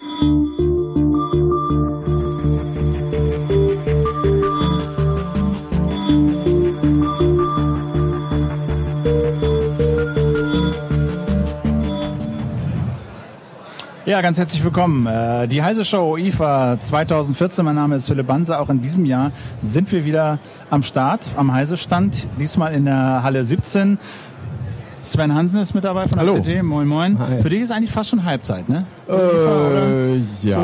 Ja, ganz herzlich willkommen. Äh, die Heise Show IFA 2014. Mein Name ist Philipp Banse. Auch in diesem Jahr sind wir wieder am Start, am Heise Stand. Diesmal in der Halle 17. Sven Hansen ist mit dabei von der Hallo. CT. Moin, moin. Hi. Für dich ist eigentlich fast schon Halbzeit, ne? Äh, ja, So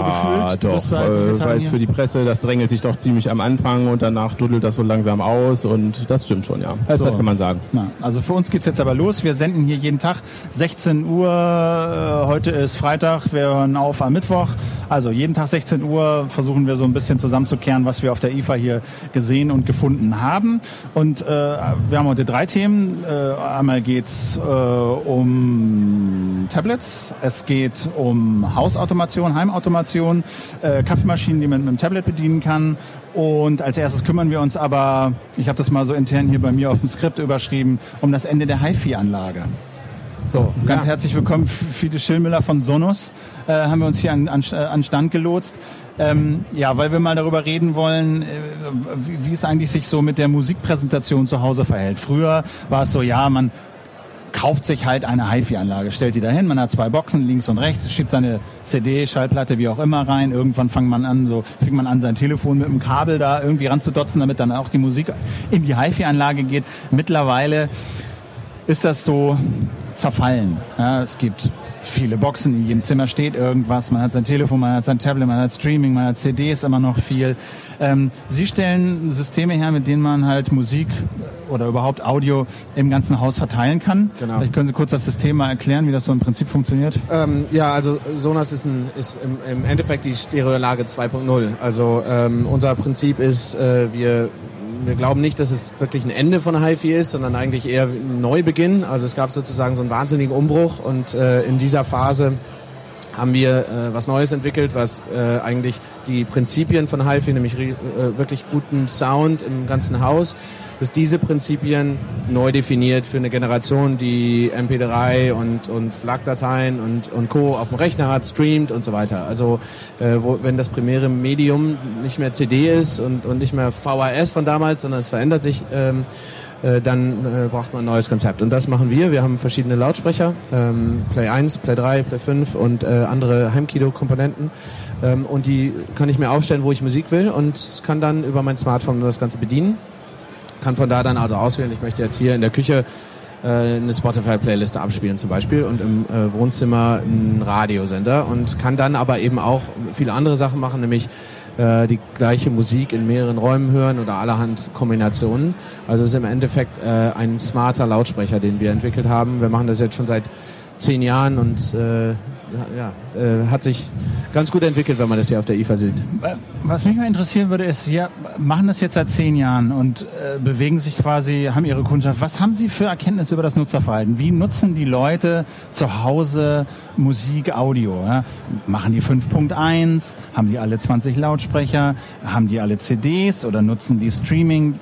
doch. vielen Äh, Weil hier? für die Presse, das drängelt sich doch ziemlich am Anfang und danach duddelt das so langsam aus und das stimmt schon, ja. Halbzeit So. kann man sagen. Na, also für uns geht's jetzt aber los. Wir senden hier jeden Tag 16 Uhr. Äh, Heute ist Freitag. Wir hören auf am Mittwoch. Also jeden Tag 16 Uhr versuchen wir so ein bisschen zusammenzukehren, was wir auf der IFA hier gesehen und gefunden haben. Und äh, wir haben heute drei Themen. Einmal geht's um Tablets. Es geht um Hausautomation, Heimautomation, äh, Kaffeemaschinen, die man mit dem Tablet bedienen kann. Und als erstes kümmern wir uns aber, ich habe das mal so intern hier bei mir auf dem Skript überschrieben, um das Ende der HiFi-Anlage. So, ganz Ja. herzlich willkommen, Fiete Schillmüller von Sonos, äh, haben wir uns hier an, an, an Stand gelotst. Ähm, ja, weil wir mal darüber reden wollen, äh, wie, wie es eigentlich sich so mit der Musikpräsentation zu Hause verhält. Früher war es so, ja, man kauft sich halt eine HiFi-Anlage, stellt die dahin, man hat zwei Boxen links und rechts, schiebt seine CD, Schallplatte, wie auch immer rein. Irgendwann fängt man an, so fängt man an, sein Telefon mit dem Kabel da irgendwie ranzudotzen, damit dann auch die Musik in die HiFi-Anlage geht. Mittlerweile ist das so zerfallen. Ja, es gibt viele Boxen, in jedem Zimmer steht irgendwas, man hat sein Telefon, man hat sein Tablet, man hat Streaming, man hat CDs immer noch viel. Ähm, Sie stellen Systeme her, mit denen man halt Musik oder überhaupt Audio im ganzen Haus verteilen kann. Genau. Vielleicht können Sie kurz das System mal erklären, wie das so im Prinzip funktioniert. Ähm, ja, also Sonos ist, ein, ist im, im Endeffekt die Stereolage 2.0. Also ähm, unser Prinzip ist, äh, wir, wir glauben nicht, dass es wirklich ein Ende von HiFi ist, sondern eigentlich eher ein Neubeginn. Also es gab sozusagen so einen wahnsinnigen Umbruch und äh, in dieser Phase haben wir äh, was Neues entwickelt, was äh, eigentlich die Prinzipien von HiFi, nämlich äh, wirklich guten Sound im ganzen Haus, dass diese Prinzipien neu definiert für eine Generation, die MP3 und, und FLAC-Dateien und, und Co. auf dem Rechner hat, streamt und so weiter. Also äh, wo, wenn das primäre Medium nicht mehr CD ist und, und nicht mehr VHS von damals, sondern es verändert sich, ähm, äh, dann äh, braucht man ein neues Konzept. Und das machen wir. Wir haben verschiedene Lautsprecher, ähm, Play 1, Play 3, Play 5 und äh, andere Heimkino-Komponenten. Ähm, und die kann ich mir aufstellen, wo ich Musik will und kann dann über mein Smartphone das Ganze bedienen. Kann von da dann also auswählen, ich möchte jetzt hier in der Küche äh, eine Spotify-Playliste abspielen zum Beispiel und im äh, Wohnzimmer einen Radiosender und kann dann aber eben auch viele andere Sachen machen, nämlich äh, die gleiche Musik in mehreren Räumen hören oder allerhand Kombinationen. Also es ist im Endeffekt äh, ein smarter Lautsprecher, den wir entwickelt haben. Wir machen das jetzt schon seit zehn Jahren und äh, ja, äh, hat sich ganz gut entwickelt, wenn man das hier auf der IFA sieht. Was mich mal interessieren würde, ist, Sie machen das jetzt seit zehn Jahren und äh, bewegen sich quasi, haben Ihre Kundschaft. Was haben Sie für Erkenntnisse über das Nutzerverhalten? Wie nutzen die Leute zu Hause Musik, Audio? Ja? Machen die 5.1? Haben die alle 20 Lautsprecher? Haben die alle CDs oder nutzen die Streaming?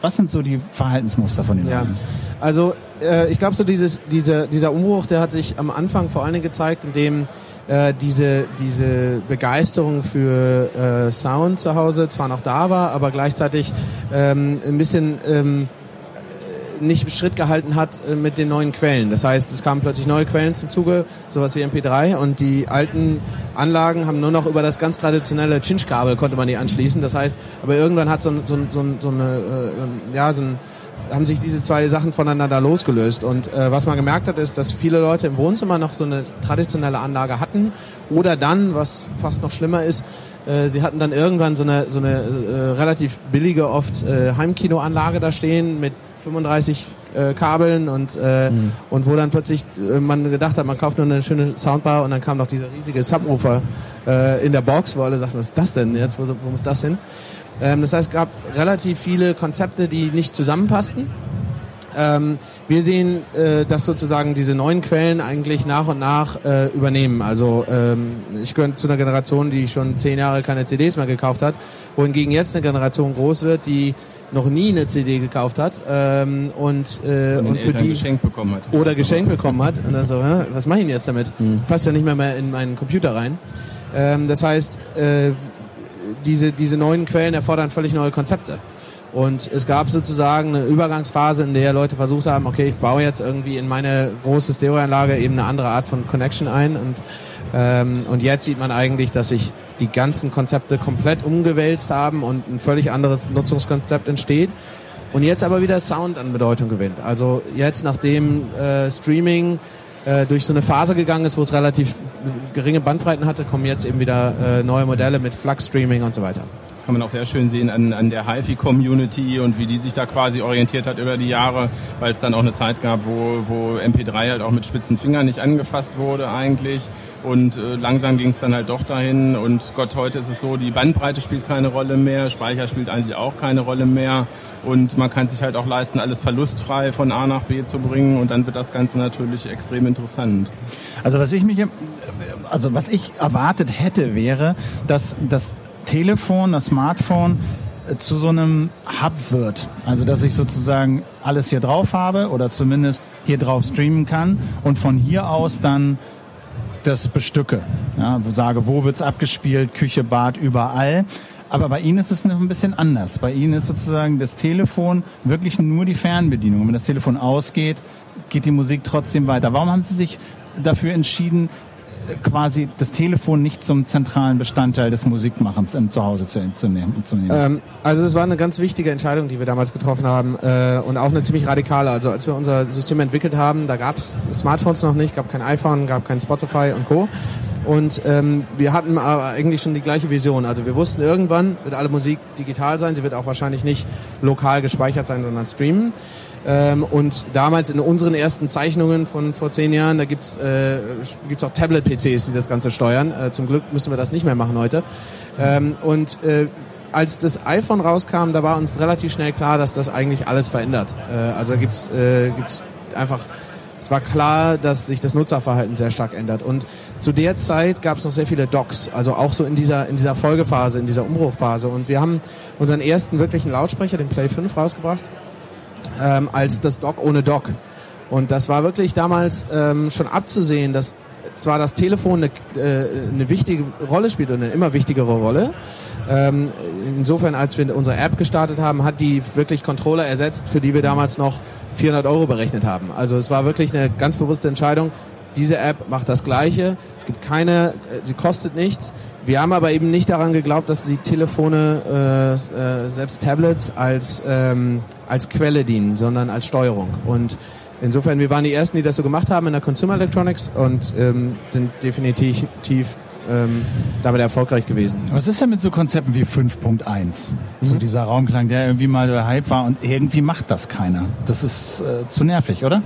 Was sind so die Verhaltensmuster von den Ja, Leuten? also äh, ich glaube so dieses, diese, dieser Umbruch, der hat sich am Anfang vor allen Dingen gezeigt, indem äh, diese, diese Begeisterung für äh, Sound zu Hause zwar noch da war, aber gleichzeitig ähm, ein bisschen ähm, nicht Schritt gehalten hat äh, mit den neuen Quellen. Das heißt, es kamen plötzlich neue Quellen zum Zuge, sowas wie MP3 und die alten Anlagen haben nur noch über das ganz traditionelle Cinch-Kabel konnte man die anschließen. Das heißt, aber irgendwann hat so, so, so, so eine, äh, ja, so ein, haben sich diese zwei Sachen voneinander losgelöst. Und äh, was man gemerkt hat, ist, dass viele Leute im Wohnzimmer noch so eine traditionelle Anlage hatten oder dann, was fast noch schlimmer ist, äh, sie hatten dann irgendwann so eine, so eine äh, relativ billige, oft äh, Heimkinoanlage da stehen mit 35 äh, Kabeln und, äh, und wo dann plötzlich äh, man gedacht hat, man kauft nur eine schöne Soundbar und dann kam noch dieser riesige Subwoofer äh, in der Box, wo alle sagten, was ist das denn jetzt, wo, wo muss das hin? Ähm, das heißt, es gab relativ viele Konzepte, die nicht zusammenpassten. Ähm, wir sehen, äh, dass sozusagen diese neuen Quellen eigentlich nach und nach äh, übernehmen. Also ähm, ich gehöre zu einer Generation, die schon zehn Jahre keine CDs mehr gekauft hat, wohingegen jetzt eine Generation groß wird, die noch nie eine CD gekauft hat ähm, und, äh, Und, für Eltern die geschenkt bekommen hat. oder geschenkt bekommen hat und dann so, Hä, was mache ich denn jetzt damit? Passt ja nicht mehr, mehr in meinen Computer rein. Ähm, das heißt, äh, diese, diese neuen Quellen erfordern völlig neue Konzepte. Und es gab sozusagen eine Übergangsphase, in der Leute versucht haben, okay, ich baue jetzt irgendwie in meine große Stereoanlage eben eine andere Art von Connection ein. Und, ähm, und jetzt sieht man eigentlich, dass sich die ganzen Konzepte komplett umgewälzt haben und ein völlig anderes Nutzungskonzept entsteht. Und jetzt aber wieder Sound an Bedeutung gewinnt. Also jetzt, nachdem äh, Streaming äh, durch so eine Phase gegangen ist, wo es relativ geringe Bandbreiten hatte, kommen jetzt eben wieder äh, neue Modelle mit Flux Streaming und so weiter kann man auch sehr schön sehen an, an der HiFi-Community und wie die sich da quasi orientiert hat über die Jahre, weil es dann auch eine Zeit gab, wo, wo MP3 halt auch mit spitzen Fingern nicht angefasst wurde eigentlich. Und äh, langsam ging es dann halt doch dahin. Und Gott, heute ist es so, die Bandbreite spielt keine Rolle mehr, Speicher spielt eigentlich auch keine Rolle mehr. Und man kann sich halt auch leisten, alles verlustfrei von A nach B zu bringen. Und dann wird das Ganze natürlich extrem interessant. Also was ich mich, also was ich erwartet hätte, wäre, dass das Telefon, das Smartphone äh, zu so einem Hub wird. Also dass ich sozusagen alles hier drauf habe oder zumindest hier drauf streamen kann und von hier aus dann das bestücke. Ja, sage, wo wird's abgespielt, Küche, Bad, überall. Aber bei Ihnen ist es noch ein bisschen anders. Bei Ihnen ist sozusagen das Telefon wirklich nur die Fernbedienung. Wenn das Telefon ausgeht, geht die Musik trotzdem weiter. Warum haben Sie sich dafür entschieden, quasi das Telefon nicht zum zentralen Bestandteil des Musikmachens im Zuhause zu, zu nehmen. Zu nehmen. Ähm, also es war eine ganz wichtige Entscheidung, die wir damals getroffen haben äh, und auch eine ziemlich radikale. Also als wir unser System entwickelt haben, da gab es Smartphones noch nicht, gab kein iPhone, gab kein Spotify und Co. Und ähm, wir hatten aber eigentlich schon die gleiche Vision. Also wir wussten, irgendwann wird alle Musik digital sein. Sie wird auch wahrscheinlich nicht lokal gespeichert sein, sondern streamen. Ähm, und damals in unseren ersten Zeichnungen von vor zehn Jahren, da gibt's äh, gibt's auch Tablet-PCs, die das Ganze steuern. Äh, zum Glück müssen wir das nicht mehr machen heute. Ähm, und äh, als das iPhone rauskam, da war uns relativ schnell klar, dass das eigentlich alles verändert. Äh, also gibt's äh, gibt's einfach es war klar, dass sich das Nutzerverhalten sehr stark ändert. Und zu der Zeit gab es noch sehr viele Docs, also auch so in dieser, in dieser Folgephase, in dieser Umbruchphase. Und wir haben unseren ersten wirklichen Lautsprecher, den Play 5, rausgebracht ähm, als das Dock ohne Dock. Und das war wirklich damals ähm, schon abzusehen, dass zwar das Telefon eine, äh, eine wichtige Rolle spielt und eine immer wichtigere Rolle. Ähm, insofern, als wir unsere App gestartet haben, hat die wirklich Controller ersetzt, für die wir damals noch 400 Euro berechnet haben. Also es war wirklich eine ganz bewusste Entscheidung. Diese App macht das Gleiche. Es gibt keine, äh, sie kostet nichts. Wir haben aber eben nicht daran geglaubt, dass die Telefone, äh, äh, selbst Tablets, als, ähm, als Quelle dienen, sondern als Steuerung. Und insofern, wir waren die Ersten, die das so gemacht haben in der Consumer Electronics und ähm, sind definitiv tief ähm, damit erfolgreich gewesen. Was ist denn mit so Konzepten wie 5.1? Mhm. So dieser Raumklang, der irgendwie mal der Hype war und irgendwie macht das keiner. Das ist äh, zu nervig, oder?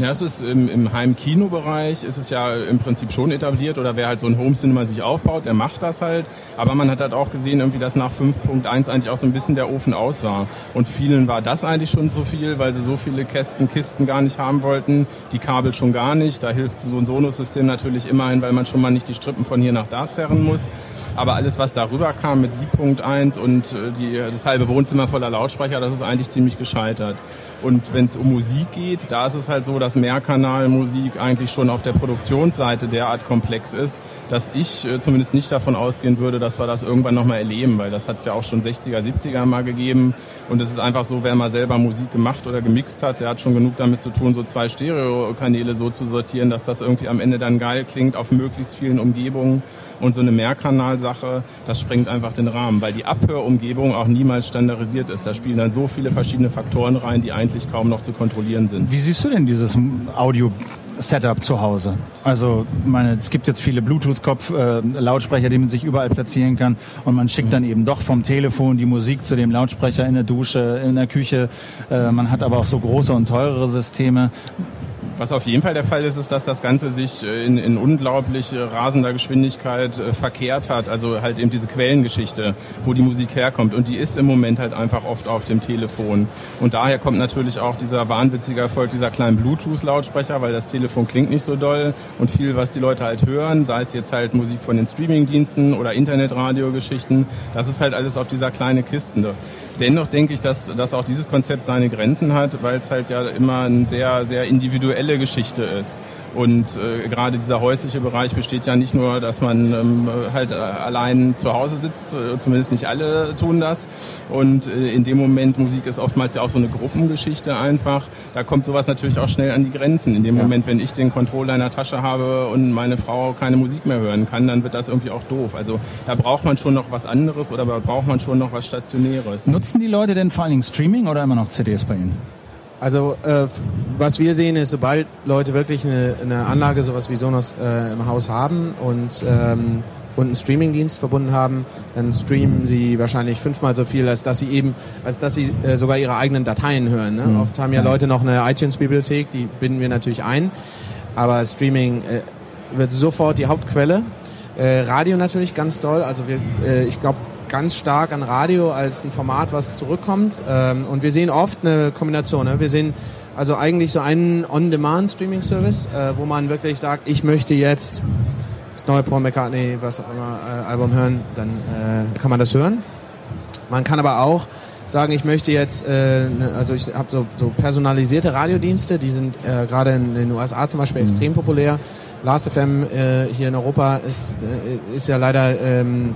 Ja, es ist im, im Heimkinobereich ist es ja im Prinzip schon etabliert oder wer halt so ein Home Cinema sich aufbaut, der macht das halt. Aber man hat halt auch gesehen, irgendwie, dass nach 5.1 eigentlich auch so ein bisschen der Ofen aus war. Und vielen war das eigentlich schon zu viel, weil sie so viele Kästen, Kisten gar nicht haben wollten, die Kabel schon gar nicht. Da hilft so ein Sonos-System natürlich immerhin, weil man schon mal nicht die Strippen von hier nach da zerren muss. Aber alles, was darüber kam mit 7.1 und äh, die, das halbe Wohnzimmer voller Lautsprecher, das ist eigentlich ziemlich gescheitert. Und wenn es um Musik geht, da ist es halt so, dass Mehrkanalmusik eigentlich schon auf der Produktionsseite derart komplex ist, dass ich äh, zumindest nicht davon ausgehen würde, dass wir das irgendwann nochmal erleben, weil das hat es ja auch schon 60er, 70er mal gegeben. Und es ist einfach so, wer mal selber Musik gemacht oder gemixt hat, der hat schon genug damit zu tun, so zwei Stereokanäle so zu sortieren, dass das irgendwie am Ende dann geil klingt auf möglichst vielen Umgebungen. Und so eine Mehrkanalsache, das sprengt einfach den Rahmen, weil die Abhörumgebung auch niemals standardisiert ist. Da spielen dann so viele verschiedene Faktoren rein, die eigentlich kaum noch zu kontrollieren sind. Wie siehst du denn dieses Audio Setup zu Hause. Also meine, es gibt jetzt viele Bluetooth-Kopf-Lautsprecher, äh, die man sich überall platzieren kann und man schickt dann eben doch vom Telefon die Musik zu dem Lautsprecher in der Dusche, in der Küche. Äh, man hat aber auch so große und teurere Systeme. Was auf jeden Fall der Fall ist, ist, dass das Ganze sich äh, in, in unglaublich rasender Geschwindigkeit äh, verkehrt hat. Also halt eben diese Quellengeschichte, wo die Musik herkommt. Und die ist im Moment halt einfach oft auf dem Telefon. Und daher kommt natürlich auch dieser wahnwitzige Erfolg dieser kleinen Bluetooth-Lautsprecher, weil das Telefon klingt nicht so doll. Und viel, was die Leute halt hören, sei es jetzt halt Musik von den Streamingdiensten oder Internetradio-Geschichten, das ist halt alles auf dieser kleinen Kiste. Dennoch denke ich, dass, dass auch dieses Konzept seine Grenzen hat, weil es halt ja immer ein sehr, sehr individuelle Geschichte ist. Und äh, gerade dieser häusliche Bereich besteht ja nicht nur, dass man ähm, halt äh, allein zu Hause sitzt, äh, zumindest nicht alle tun das. Und äh, in dem Moment, Musik ist oftmals ja auch so eine Gruppengeschichte einfach. Da kommt sowas natürlich auch schnell an die Grenzen. In dem ja. Moment, wenn ich den Controller in der Tasche habe und meine Frau keine Musik mehr hören kann, dann wird das irgendwie auch doof. Also da braucht man schon noch was anderes oder da braucht man schon noch was Stationäres. Nutzen die Leute denn vor allen Dingen Streaming oder immer noch CDs bei Ihnen? Also äh, was wir sehen ist, sobald Leute wirklich eine, eine Anlage, sowas wie Sonos äh, im Haus haben und ähm, und einen Streamingdienst verbunden haben, dann streamen sie wahrscheinlich fünfmal so viel, als dass sie eben, als dass sie äh, sogar ihre eigenen Dateien hören. Ne? Mhm. Oft haben ja Leute noch eine iTunes-Bibliothek, die binden wir natürlich ein, aber Streaming äh, wird sofort die Hauptquelle. Äh, Radio natürlich ganz toll, also wir, äh, ich glaube ganz stark an Radio als ein Format, was zurückkommt. Ähm, und wir sehen oft eine Kombination. Ne? Wir sehen also eigentlich so einen On-Demand-Streaming-Service, äh, wo man wirklich sagt, ich möchte jetzt das neue Paul McCartney, was auch immer, äh, Album hören, dann äh, kann man das hören. Man kann aber auch sagen, ich möchte jetzt, äh, ne, also ich habe so, so personalisierte Radiodienste, die sind äh, gerade in den USA zum Beispiel mhm. extrem populär. Last.fm äh, hier in Europa ist, äh, ist ja leider ähm,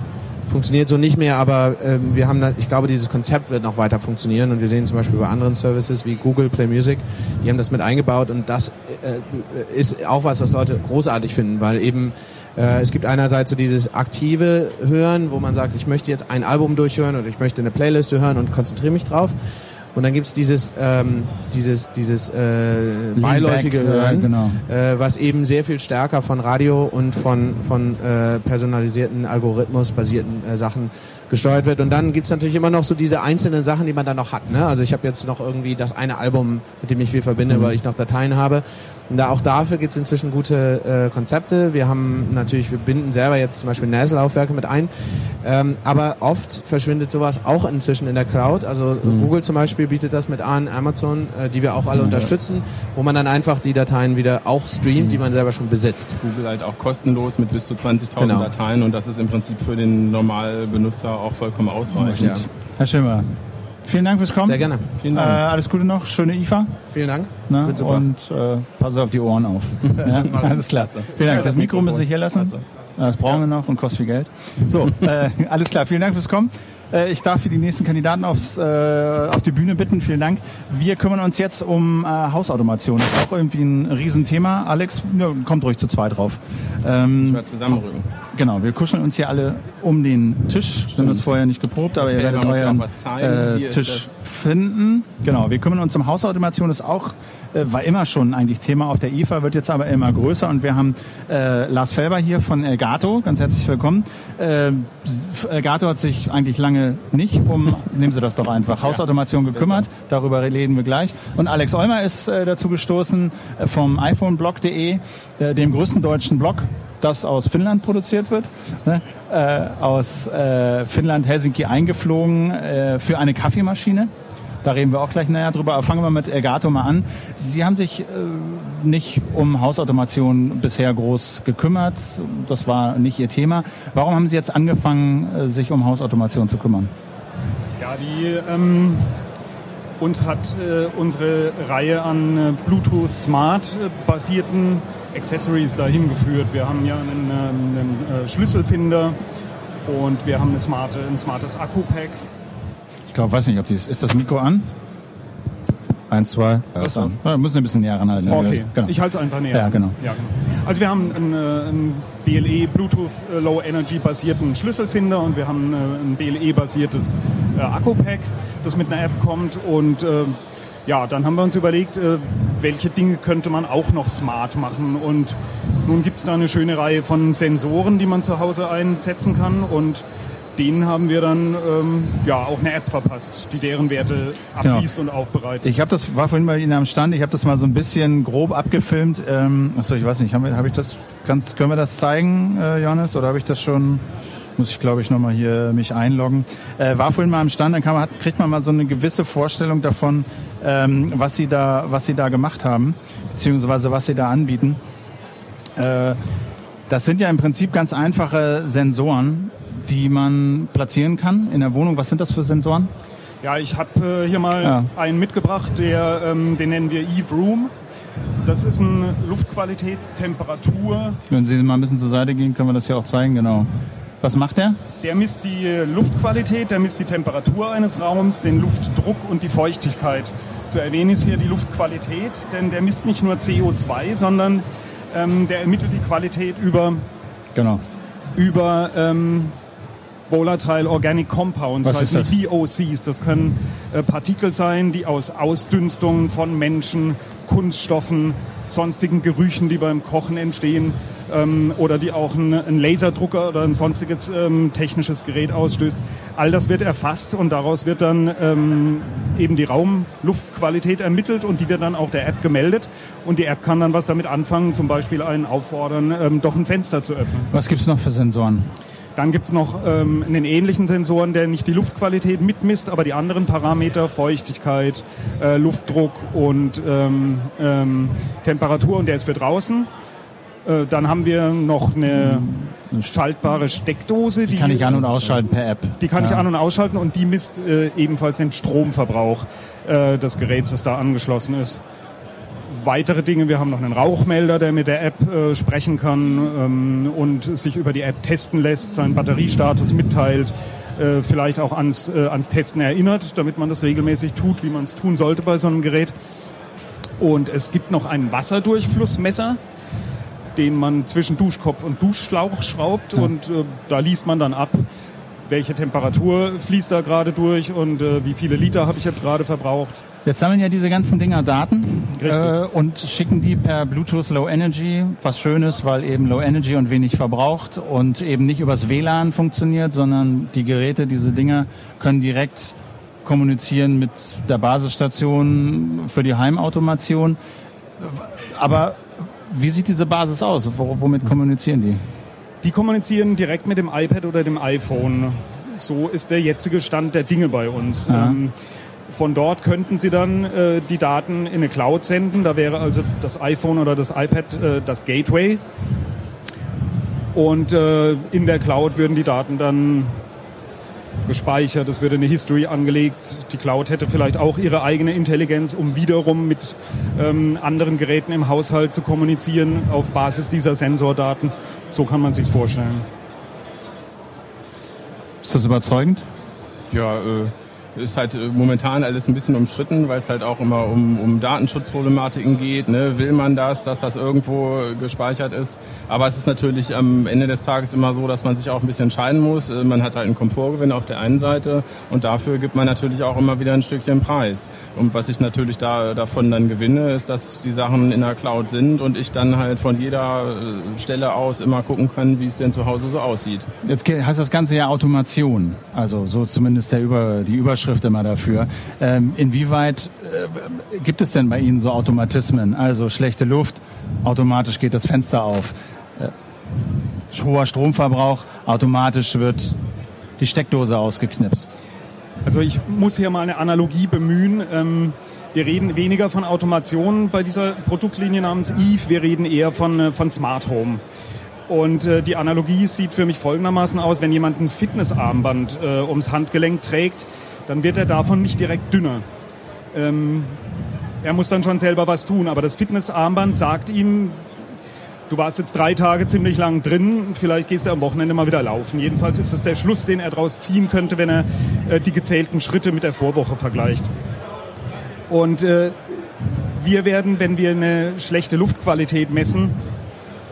funktioniert so nicht mehr, aber ähm, wir haben, da, ich glaube, dieses Konzept wird noch weiter funktionieren und wir sehen zum Beispiel bei anderen Services wie Google Play Music, die haben das mit eingebaut und das äh, ist auch was, was Leute großartig finden, weil eben äh, es gibt einerseits so dieses aktive Hören, wo man sagt, ich möchte jetzt ein Album durchhören oder ich möchte eine Playlist hören und konzentriere mich drauf. Und dann gibt's dieses, ähm, dieses, dieses äh, beiläufige Back, Hören, genau. äh, was eben sehr viel stärker von Radio und von, von äh, personalisierten, algorithmusbasierten äh, Sachen gesteuert wird. Und dann gibt's natürlich immer noch so diese einzelnen Sachen, die man dann noch hat. Ne? Also ich habe jetzt noch irgendwie das eine Album, mit dem ich viel verbinde, mhm. weil ich noch Dateien habe. Und da, auch dafür gibt es inzwischen gute äh, Konzepte. Wir haben natürlich, wir binden selber jetzt zum Beispiel NAS-Laufwerke mit ein. Ähm, aber oft verschwindet sowas auch inzwischen in der Cloud. Also mhm. Google zum Beispiel bietet das mit an, Amazon, äh, die wir auch alle mhm. unterstützen, wo man dann einfach die Dateien wieder auch streamt, mhm. die man selber schon besitzt. Google halt auch kostenlos mit bis zu 20.000 genau. Dateien und das ist im Prinzip für den Normalbenutzer auch vollkommen ausreichend. Ja. Herr Schimmer, Vielen Dank fürs Kommen. Sehr gerne. Vielen Dank. Äh, alles Gute noch, schöne IFA. Vielen Dank. Na, und äh, pass auf die Ohren auf. ja? Alles klar. Vielen Dank. Das Mikro müssen Sie hier lassen. Das brauchen wir noch und kostet viel Geld. So, äh, alles klar. Vielen Dank fürs Kommen. Äh, ich darf für die nächsten Kandidaten aufs, äh, auf die Bühne bitten. Vielen Dank. Wir kümmern uns jetzt um äh, Hausautomation. Das ist auch irgendwie ein Riesenthema. Alex, kommt ruhig zu zweit drauf. Ähm, ich werde zusammenrücken. Genau, wir kuscheln uns hier alle um den Tisch. Wir haben das vorher nicht geprobt, aber ihr werdet euren äh, Tisch finden. Genau, wir kümmern uns um Hausautomation. Das ist auch war immer schon eigentlich Thema auf der IFA, wird jetzt aber immer größer und wir haben äh, Lars Felber hier von Elgato, ganz herzlich willkommen. Äh, Elgato hat sich eigentlich lange nicht um, nehmen Sie das doch einfach, Hausautomation gekümmert, darüber reden wir gleich. Und Alex Olmer ist äh, dazu gestoßen äh, vom iPhoneblog.de, äh, dem größten deutschen Blog, das aus Finnland produziert wird, ne? äh, aus äh, Finnland Helsinki eingeflogen äh, für eine Kaffeemaschine. Da reden wir auch gleich näher drüber. Aber fangen wir mit Elgato mal an. Sie haben sich äh, nicht um Hausautomation bisher groß gekümmert. Das war nicht Ihr Thema. Warum haben Sie jetzt angefangen, äh, sich um Hausautomation zu kümmern? Ja, die ähm, uns hat äh, unsere Reihe an äh, Bluetooth Smart basierten Accessories dahin geführt. Wir haben ja einen, ähm, einen äh, Schlüsselfinder und wir haben eine smarte, ein smartes Akku-Pack glaube, weiß nicht, ob die ist. Ist das Mikro an? Eins, zwei. Ja, ist an. Ja, müssen ein bisschen näher ranhalten. Okay, genau. ich halte es einfach näher. Ja, genau. Ja, genau. Also wir haben einen, äh, einen BLE Bluetooth äh, Low Energy basierten Schlüsselfinder und wir haben äh, ein BLE basiertes Akku-Pack, das mit einer App kommt und ja, dann haben wir uns überlegt, welche Dinge könnte man auch noch smart machen und nun gibt es da eine schöne Reihe von Sensoren, die man zu Hause einsetzen kann und denen haben wir dann ähm, ja auch eine App verpasst, die deren Werte abliest genau. und aufbereitet. Ich habe das war vorhin bei Ihnen am Stand. Ich habe das mal so ein bisschen grob abgefilmt. Ähm, achso, ich weiß nicht, habe hab ich das? Kannst, können wir das zeigen, äh, Johannes? Oder habe ich das schon? Muss ich glaube ich nochmal hier mich einloggen. Äh, war vorhin mal am Stand, dann kann man, hat, kriegt man mal so eine gewisse Vorstellung davon, ähm, was sie da, was sie da gemacht haben, beziehungsweise was sie da anbieten. Äh, das sind ja im Prinzip ganz einfache Sensoren, die man platzieren kann in der Wohnung. Was sind das für Sensoren? Ja, ich habe äh, hier mal ja. einen mitgebracht, der, ähm, den nennen wir Eve Room. das ist ein Luftqualitätstemperatur. Wenn Sie mal ein bisschen zur Seite gehen, können wir das hier auch zeigen, genau. Was macht der? Der misst die Luftqualität, der misst die Temperatur eines Raums, den Luftdruck und die Feuchtigkeit. Zu erwähnen ist hier die Luftqualität, denn der misst nicht nur CO2, sondern ähm, der ermittelt die Qualität über, genau. über ähm, Volatile Organic Compounds, Was ist das? VOCs. Das können äh, Partikel sein, die aus Ausdünstungen von Menschen, Kunststoffen, sonstigen Gerüchen, die beim Kochen entstehen, ähm, oder die auch ein, ein, Laserdrucker oder ein sonstiges ähm, technisches Gerät ausstößt. All das wird erfasst und daraus wird dann ähm, eben die Raumluftqualität ermittelt und die wird dann auch der App gemeldet und die App kann dann was damit anfangen, zum Beispiel einen auffordern, ähm, doch ein Fenster zu öffnen. Was gibt's noch für Sensoren? Dann gibt's noch ähm, einen ähnlichen Sensoren, der nicht die Luftqualität mitmisst, aber die anderen Parameter, Feuchtigkeit, äh, Luftdruck und ähm, ähm, Temperatur und der ist für draußen. Äh, dann haben wir noch eine schaltbare Steckdose. Die, die kann ich an- und ausschalten per App. Die kann ja. ich an- und ausschalten und die misst äh, ebenfalls den Stromverbrauch äh, des Geräts, das da angeschlossen ist weitere Dinge. Wir haben noch einen Rauchmelder, der mit der App äh, sprechen kann ähm, und sich über die App testen lässt, seinen Batteriestatus mitteilt, äh, vielleicht auch ans, äh, ans Testen erinnert, damit man das regelmäßig tut, wie man es tun sollte bei so einem Gerät. Und es gibt noch einen Wasserdurchflussmesser, den man zwischen Duschkopf und Duschschlauch schraubt und äh, da liest man dann ab, welche Temperatur fließt da gerade durch und äh, wie viele Liter habe ich jetzt gerade verbraucht. Jetzt sammeln ja diese ganzen Dinger Daten äh, und schicken die per Bluetooth Low Energy, was schön ist, weil eben Low Energy und wenig verbraucht und eben nicht übers WLAN funktioniert, sondern die Geräte, diese Dinger können direkt kommunizieren mit der Basisstation für die Heimautomation. Aber wie sieht diese Basis aus? Womit kommunizieren die? Die kommunizieren direkt mit dem iPad oder dem iPhone. So ist der jetzige Stand der Dinge bei uns. Ja. Ähm, von dort könnten Sie dann äh, die Daten in eine Cloud senden. Da wäre also das iPhone oder das iPad äh, das Gateway. Und äh, in der Cloud würden die Daten dann gespeichert, es würde eine History angelegt. Die Cloud hätte vielleicht auch ihre eigene Intelligenz, um wiederum mit ähm, anderen Geräten im Haushalt zu kommunizieren auf Basis dieser Sensordaten. So kann man sich vorstellen. Ist das überzeugend? Ja, äh, ist halt äh, momentan alles ein bisschen umstritten, weil es halt auch immer um, um Datenschutzproblematiken geht. Ne? Will man das, dass das irgendwo gespeichert ist? Aber es ist natürlich am Ende des Tages immer so, dass man sich auch ein bisschen entscheiden muss. Äh, man hat halt einen Komfortgewinn auf der einen Seite und dafür gibt man natürlich auch immer wieder ein Stückchen Preis. Und was ich natürlich da davon dann gewinne, ist, dass die Sachen in der Cloud sind und ich dann halt von jeder äh, Stelle aus immer gucken kann, wie es denn zu Hause so aussieht. Jetzt heißt das Ganze ja Automation, also so zumindest der Über, die Überschrift Überschrift immer dafür. Ähm, inwieweit äh, gibt es denn bei Ihnen so Automatismen? Also schlechte Luft, automatisch geht das Fenster auf. Äh, hoher Stromverbrauch, automatisch wird die Steckdose ausgeknipst. Also ich muss hier mal eine Analogie bemühen. Ähm wir reden weniger von Automation bei dieser Produktlinie namens Eve, wir reden eher von, äh, von Smart Home. Und äh, die Analogie sieht für mich folgendermaßen aus, wenn jemand ein Fitnessarmband äh, ums Handgelenk trägt, dann wird er davon nicht direkt dünner. Ähm, er muss dann schon selber was tun, aber das Fitnessarmband sagt ihm, du warst jetzt drei Tage ziemlich lang drin, vielleicht gehst du am Wochenende mal wieder laufen. Jedenfalls ist das der Schluss, den er daraus ziehen könnte, wenn er äh, die gezählten Schritte mit der Vorwoche vergleicht. Und äh, wir werden, wenn wir eine schlechte Luftqualität messen,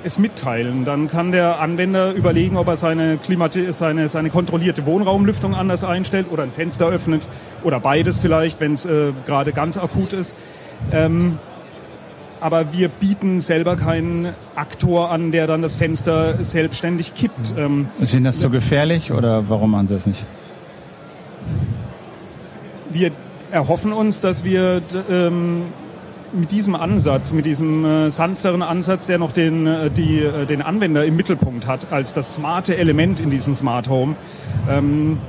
es mitteilen. Dann kann der Anwender überlegen, ob er seine, Klimati seine, seine kontrollierte Wohnraumlüftung anders einstellt oder ein Fenster öffnet oder beides vielleicht, wenn es äh, gerade ganz akut ist. Ähm, aber wir bieten selber keinen Aktor an, der dann das Fenster selbstständig kippt. Ähm, ist Ihnen das zu so gefährlich oder warum machen Sie das nicht? Wir erhoffen uns, dass wir ähm, mit diesem Ansatz, mit diesem äh, sanfteren Ansatz, der noch den, äh, die, äh, den Anwender im Mittelpunkt hat, als das smarte Element in diesem Smart Home, ähm,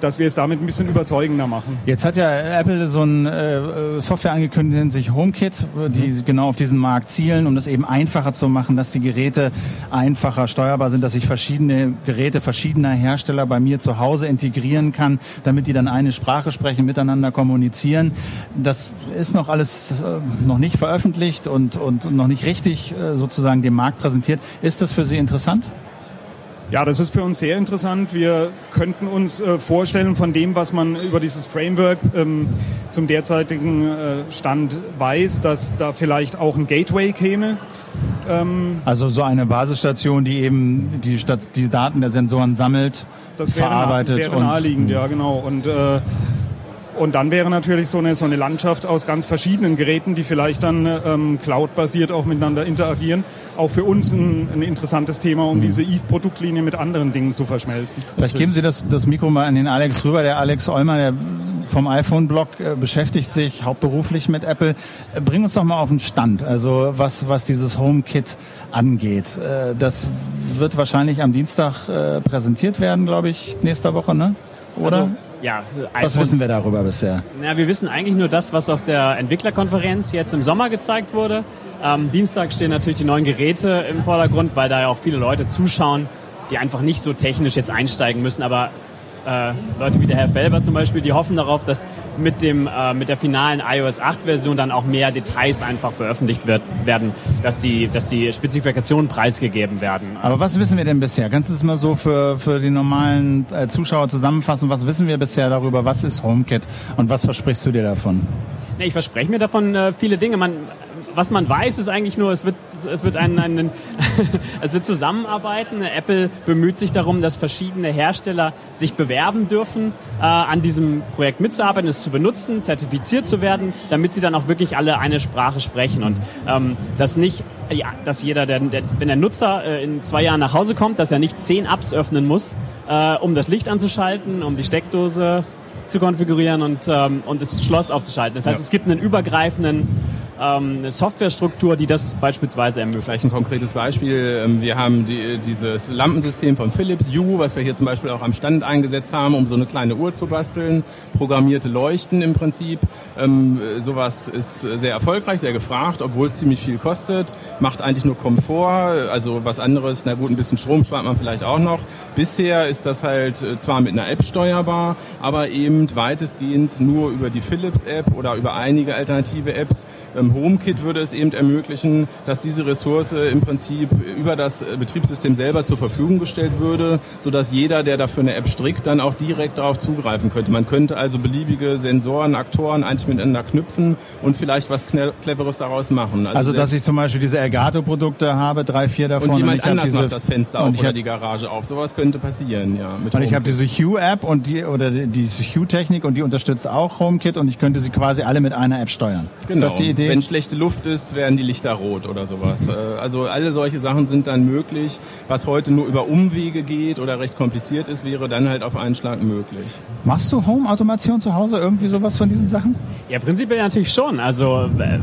dass wir es damit ein bisschen überzeugender machen. Jetzt hat ja Apple so eine äh, Software angekündigt, nennt sich HomeKit, die mhm. genau auf diesen Markt zielen, um das eben einfacher zu machen, dass die Geräte einfacher steuerbar sind, dass ich verschiedene Geräte verschiedener Hersteller bei mir zu Hause integrieren kann, damit die dann eine Sprache sprechen, miteinander kommunizieren. Das ist noch alles äh, noch nicht veröffentlicht und, und noch nicht richtig äh, sozusagen dem Markt präsentiert. Ist das für Sie interessant? Ja, das ist für uns sehr interessant. Wir könnten uns äh, vorstellen, von dem, was man über dieses Framework ähm, zum derzeitigen äh, Stand weiß, dass da vielleicht auch ein Gateway käme. Ähm, also so eine Basisstation, die eben die, die Daten der Sensoren sammelt, das wäre verarbeitet. Wäre naheliegend, ja genau. Und äh, und dann wäre natürlich so eine, so eine Landschaft aus ganz verschiedenen Geräten, die vielleicht dann ähm, cloud-basiert auch miteinander interagieren, auch für uns ein, ein interessantes Thema, um mhm. diese Eve-Produktlinie mit anderen Dingen zu verschmelzen. Vielleicht geben Sie das, das Mikro mal an den Alex rüber. Der Alex Olmer, der vom iPhone-Blog äh, beschäftigt sich hauptberuflich mit Apple. Äh, bring uns doch mal auf den Stand, also was, was dieses HomeKit angeht. Äh, das wird wahrscheinlich am Dienstag präsentiert werden, glaube ich, nächster Woche, ne? Oder? Also ja, was wissen wir darüber bisher? Na, wir wissen eigentlich nur das, was auf der Entwicklerkonferenz jetzt im Sommer gezeigt wurde. Am Dienstag stehen natürlich die neuen Geräte im Vordergrund, weil da ja auch viele Leute zuschauen, die einfach nicht so technisch jetzt einsteigen müssen, aber äh, Leute wie der Herr Felber zum Beispiel, die hoffen darauf, dass mit, dem, äh, mit der finalen iOS 8 Version dann auch mehr Details einfach veröffentlicht wird, werden, dass die, dass die Spezifikationen preisgegeben werden. Aber was wissen wir denn bisher? Kannst du es mal so für, für die normalen äh, Zuschauer zusammenfassen? Was wissen wir bisher darüber? Was ist HomeKit und was versprichst du dir davon? Ich verspreche mir davon äh, viele Dinge. Man, was man weiß, ist eigentlich nur, es wird, es wird einen, einen es wird zusammenarbeiten. Apple bemüht sich darum, dass verschiedene Hersteller sich bewerben dürfen, äh, an diesem Projekt mitzuarbeiten, es zu benutzen, zertifiziert zu werden, damit sie dann auch wirklich alle eine Sprache sprechen und ähm, dass nicht ja, dass jeder, der, der, wenn der Nutzer äh, in zwei Jahren nach Hause kommt, dass er nicht zehn Apps öffnen muss, äh, um das Licht anzuschalten, um die Steckdose zu konfigurieren und, ähm, und das Schloss aufzuschalten. Das heißt, ja. es gibt einen übergreifenden ähm, eine Softwarestruktur, die das beispielsweise ermöglicht. Ein konkretes Beispiel, ähm, wir haben die, dieses Lampensystem von Philips, Hue, was wir hier zum Beispiel auch am Stand eingesetzt haben, um so eine kleine Uhr zu basteln, programmierte Leuchten im Prinzip. Ähm, sowas ist sehr erfolgreich, sehr gefragt, obwohl es ziemlich viel kostet, macht eigentlich nur Komfort, also was anderes, na gut, ein bisschen Strom spart man vielleicht auch noch. Bisher ist das halt äh, zwar mit einer App steuerbar, aber eben weitestgehend nur über die Philips-App oder über einige alternative Apps. HomeKit würde es eben ermöglichen, dass diese Ressource im Prinzip über das Betriebssystem selber zur Verfügung gestellt würde, sodass jeder, der dafür eine App strickt, dann auch direkt darauf zugreifen könnte. Man könnte also beliebige Sensoren, Aktoren eigentlich miteinander knüpfen und vielleicht was Cleveres daraus machen. Also, also dass ich zum Beispiel diese Elgato-Produkte habe, drei, vier davon. Und jemand und anders macht das Fenster auf oder die Garage auf. Sowas könnte passieren, ja. und ich habe diese Hue-App und die oder diese Hue-Technik und die unterstützt auch HomeKit und ich könnte sie quasi alle mit einer App steuern. Genau. Ist das die Idee? Wenn schlechte Luft ist, werden die Lichter rot oder sowas. Äh, also alle solche Sachen sind dann möglich. Was heute nur über Umwege geht oder recht kompliziert ist, wäre dann halt auf einen Schlag möglich. Machst du Home-Automation zu Hause? Irgendwie sowas von diesen Sachen? Ja, prinzipiell natürlich schon. Also äh,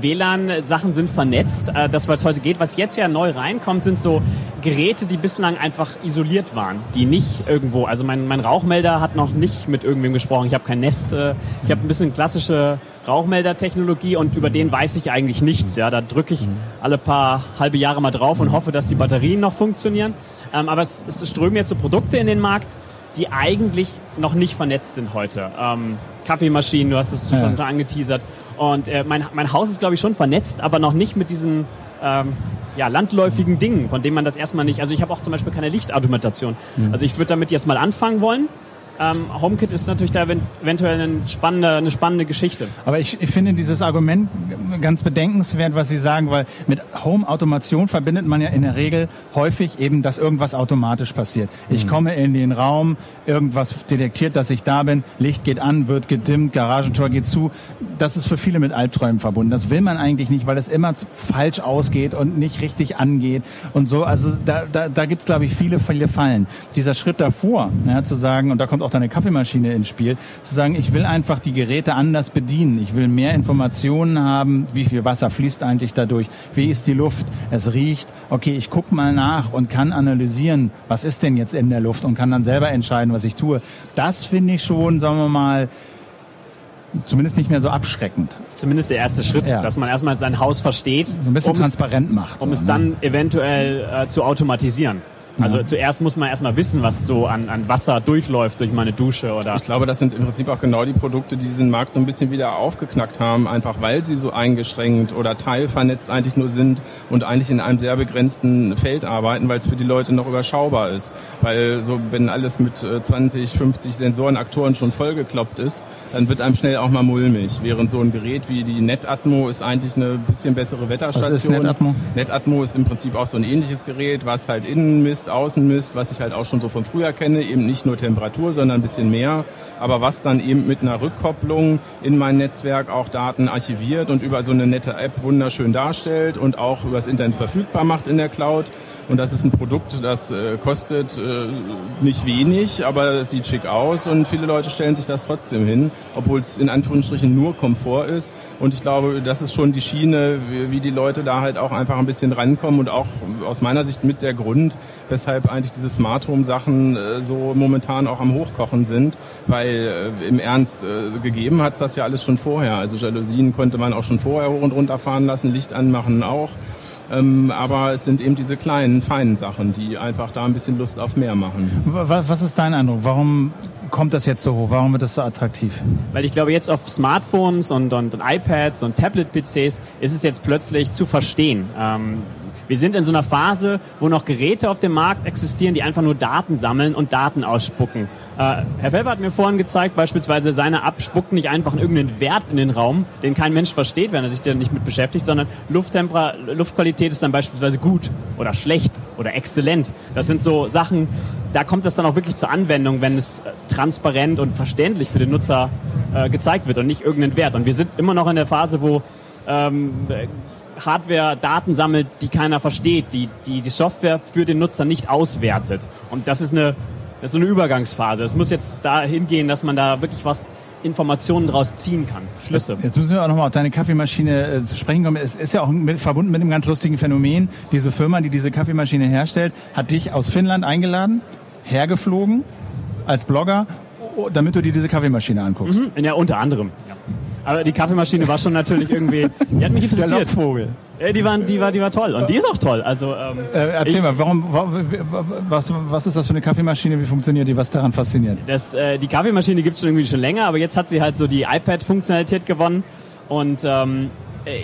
WLAN-Sachen sind vernetzt. Äh, das, was heute geht, was jetzt ja neu reinkommt, sind so Geräte, die bislang einfach isoliert waren, die nicht irgendwo, also mein, mein Rauchmelder hat noch nicht mit irgendwem gesprochen. Ich habe kein Nest, äh, ich habe ein bisschen klassische Rauchmelder-Technologie und über den weiß ich eigentlich nichts. Ja, da drücke ich alle paar halbe Jahre mal drauf und hoffe, dass die Batterien noch funktionieren. Ähm, aber es, es strömen jetzt so Produkte in den Markt, die eigentlich noch nicht vernetzt sind heute. Ähm, Kaffeemaschinen, du hast es ja. schon angeteasert. Und äh, mein, mein Haus ist, glaube ich, schon vernetzt, aber noch nicht mit diesen ähm, ja, landläufigen Dingen, von denen man das erstmal nicht. Also ich habe auch zum Beispiel keine Lichtautomatation. Mhm. Also ich würde damit jetzt mal anfangen wollen ähm, HomeKit ist natürlich da eventuell eine spannende, eine spannende Geschichte. Aber ich, ich finde dieses Argument ganz bedenkenswert, was Sie sagen, weil mit Home-Automation verbindet man ja in der Regel häufig eben, dass irgendwas automatisch passiert. Ich mhm. komme in den Raum, irgendwas detektiert, dass ich da bin, Licht geht an, wird gedimmt, Garagentor geht zu. Das ist für viele mit Albträumen verbunden. Das will man eigentlich nicht, weil es immer falsch ausgeht und nicht richtig angeht und so. Also da, da, da gibt es, glaube ich, viele, viele Fallen. Dieser Schritt davor, ja, zu sagen, und da kommt auch deine Kaffeemaschine ins Spiel, zu sagen, ich will einfach die Geräte anders bedienen. Ich will mehr Informationen haben, wie viel Wasser fließt eigentlich dadurch, wie ist die Luft, es riecht. Okay, ich gucke mal nach und kann analysieren, was ist denn jetzt in der Luft und kann dann selber entscheiden, was ich tue. Das finde ich schon, sagen wir mal, zumindest nicht mehr so abschreckend. Zumindest der erste Schritt, ja. dass man erstmal sein Haus versteht. So ein bisschen transparent es, macht. Um so, es dann ne? eventuell äh, zu automatisieren. Also ja. zuerst muss man erstmal wissen, was so an, an Wasser durchläuft durch meine Dusche oder. Ich glaube, das sind im Prinzip auch genau die Produkte, die diesen Markt so ein bisschen wieder aufgeknackt haben, einfach weil sie so eingeschränkt oder teilvernetzt eigentlich nur sind und eigentlich in einem sehr begrenzten Feld arbeiten, weil es für die Leute noch überschaubar ist. Weil so, wenn alles mit 20, äh, 50 Sensoren, Aktoren schon vollgekloppt ist, dann wird einem schnell auch mal mulmig. Während so ein Gerät wie die Netatmo ist eigentlich eine bisschen bessere Wetterstation. Was ist Netatmo? Netatmo ist im Prinzip auch so ein ähnliches Gerät, was halt innen misst, Mist, Außenmist, was ich halt auch schon so von früher kenne, eben nicht nur Temperatur, sondern ein bisschen mehr, aber was dann eben mit einer Rückkopplung in mein Netzwerk auch Daten archiviert und über so eine nette App wunderschön darstellt und auch übers Internet verfügbar macht in der Cloud. Und das ist ein Produkt, das äh, kostet äh, nicht wenig, aber es sieht schick aus und viele Leute stellen sich das trotzdem hin, obwohl es in Anführungsstrichen nur Komfort ist. Und ich glaube, das ist schon die Schiene, wie, wie die Leute da halt auch einfach ein bisschen rankommen und auch aus meiner Sicht mit der Grund, weshalb eigentlich diese Smart Home Sachen äh, so momentan auch am Hochkochen sind, weil äh, im Ernst äh, gegeben hat das ja alles schon vorher. Also Jalousien konnte man auch schon vorher hoch und runter fahren lassen, Licht anmachen auch. Ähm, aber es sind eben diese kleinen, feinen Sachen, die einfach da ein bisschen Lust auf mehr machen. Was ist dein Eindruck? Warum kommt das jetzt so hoch? Warum wird das so attraktiv? Weil ich glaube, jetzt auf Smartphones und, und, und iPads und Tablet-PCs ist es jetzt plötzlich zu verstehen. Ähm, wir sind in so einer Phase, wo noch Geräte auf dem Markt existieren, die einfach nur Daten sammeln und Daten ausspucken. Äh, Herr Felber hat mir vorhin gezeigt, beispielsweise seine App spuckt nicht einfach irgendeinen Wert in den Raum, den kein Mensch versteht, wenn er sich da nicht mit beschäftigt, sondern Lufttempera Luftqualität ist dann beispielsweise gut oder schlecht oder exzellent. Das sind so Sachen, da kommt das dann auch wirklich zur Anwendung, wenn es transparent und verständlich für den Nutzer äh, gezeigt wird und nicht irgendeinen Wert. Und wir sind immer noch in der Phase, wo ähm, Hardware Daten sammelt, die keiner versteht, die, die die Software für den Nutzer nicht auswertet. Und das ist eine, das ist so eine Übergangsphase. Es muss jetzt dahin gehen, dass man da wirklich was Informationen daraus ziehen kann. Schlüsse. Jetzt müssen wir auch nochmal auf deine Kaffeemaschine äh, zu sprechen kommen. Es ist ja auch mit, verbunden mit einem ganz lustigen Phänomen. Diese Firma, die diese Kaffeemaschine herstellt, hat dich aus Finnland eingeladen, hergeflogen als Blogger, damit du dir diese Kaffeemaschine anguckst. Mhm, ja, unter anderem. Ja. Aber die Kaffeemaschine war schon natürlich irgendwie, die hat mich interessiert. Der Lockvogel. Ja, die, waren, die, war, die war toll und die ist auch toll. Also, ähm, äh, erzähl ich, mal, warum, warum, was, was ist das für eine Kaffeemaschine? Wie funktioniert die? Was daran fasziniert? Das, äh, die Kaffeemaschine gibt es schon irgendwie schon länger, aber jetzt hat sie halt so die iPad-Funktionalität gewonnen und ähm, äh,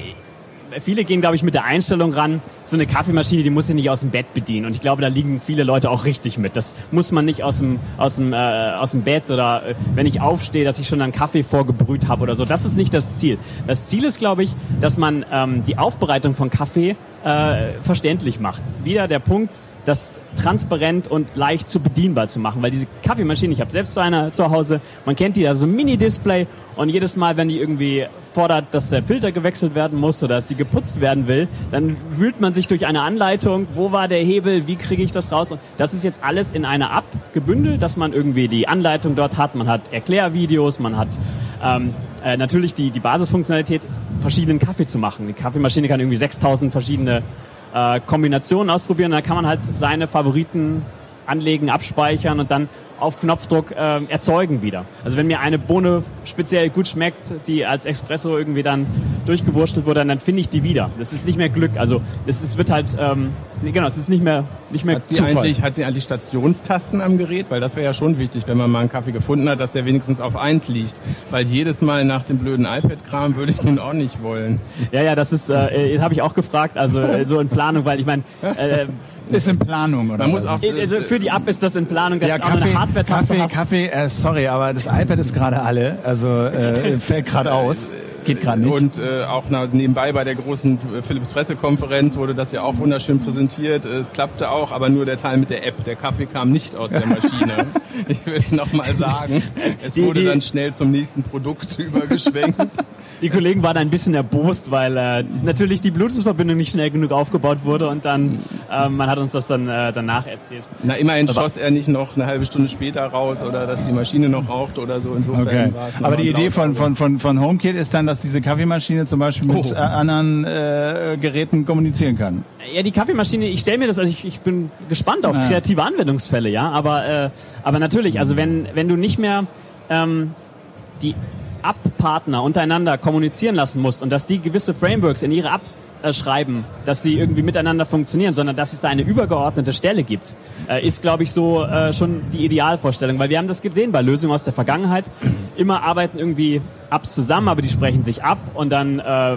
viele gehen, glaube ich, mit der Einstellung ran, so eine Kaffeemaschine, die muss ich nicht aus dem Bett bedienen. Und ich glaube, da liegen viele Leute auch richtig mit. Das muss man nicht aus dem, aus dem, äh, aus dem Bett oder äh, wenn ich aufstehe, dass ich schon einen Kaffee vorgebrüht habe oder so. Das ist nicht das Ziel. Das Ziel ist, glaube ich, dass man ähm, die Aufbereitung von Kaffee äh, verständlich macht. Wieder der Punkt, das transparent und leicht zu bedienbar zu machen. Weil diese Kaffeemaschine, ich habe selbst so eine zu Hause, man kennt die, da so ein Mini-Display und jedes Mal, wenn die irgendwie fordert, dass der Filter gewechselt werden muss oder dass die geputzt werden will, dann wühlt man sich durch eine Anleitung, wo war der Hebel, wie kriege ich das raus und das ist jetzt alles in einer App gebündelt, dass man irgendwie die Anleitung dort hat, man hat Erklärvideos, man hat ähm, äh, natürlich die, die Basisfunktionalität, verschiedenen Kaffee zu machen. Die Kaffeemaschine kann irgendwie 6000 verschiedene äh, Kombinationen ausprobieren. Da kann man halt seine Favoriten anlegen, abspeichern und dann auf Knopfdruck äh, erzeugen wieder. Also wenn mir eine Bohne speziell gut schmeckt, die als Espresso irgendwie dann durchgewurschtelt wurde, dann finde ich die wieder. Das ist nicht mehr Glück. Also es, es wird halt, ähm, genau, es ist nicht mehr, nicht mehr hat sie Zufall. Eigentlich, hat sie eigentlich Stationstasten am Gerät? Weil das wäre ja schon wichtig, wenn man mal einen Kaffee gefunden hat, dass der wenigstens auf eins liegt. Weil jedes Mal nach dem blöden iPad-Kram würde ich nun auch nicht wollen. Ja, ja, das ist, äh, das habe ich auch gefragt, also äh, so in Planung, weil ich meine, äh, ist in Planung, oder? Man muss auch, also für die App ist das in Planung, dass ja, du auch eine Hardware-Taste Kaffee, Kaffee, äh, sorry, aber das iPad ist gerade alle, also äh, fällt gerade aus. Geht gerade nicht. Und äh, auch nebenbei bei der großen äh, Philips Pressekonferenz wurde das ja auch wunderschön präsentiert. Es klappte auch, aber nur der Teil mit der App. Der Kaffee kam nicht aus der Maschine. ich will es nochmal sagen. Es die, wurde die, dann schnell zum nächsten Produkt übergeschwenkt. Die Kollegen waren ein bisschen erbost, weil äh, natürlich die Bluetooth-Verbindung nicht schnell genug aufgebaut wurde und dann äh, man hat uns das dann äh, danach erzählt. Na, immerhin schoss er nicht noch eine halbe Stunde später raus oder dass die Maschine noch raucht oder so. Insofern Okay. war es Aber die Idee von, von, von, von HomeKit ist dann, dass diese Kaffeemaschine zum Beispiel mit Oh. äh, anderen äh, Geräten kommunizieren kann. Ja, die Kaffeemaschine, ich stelle mir das, also ich, ich bin gespannt auf Ja. kreative Anwendungsfälle, ja, aber, äh, aber natürlich, also wenn, wenn du nicht mehr ähm, die App-Partner untereinander kommunizieren lassen musst und dass die gewisse Frameworks in ihre App äh, schreiben, dass sie irgendwie miteinander funktionieren, sondern dass es da eine übergeordnete Stelle gibt, äh, ist, glaube ich, so äh, schon die Idealvorstellung. Weil wir haben das gesehen bei Lösungen aus der Vergangenheit. Immer arbeiten irgendwie Apps zusammen, aber die sprechen sich ab und dann äh,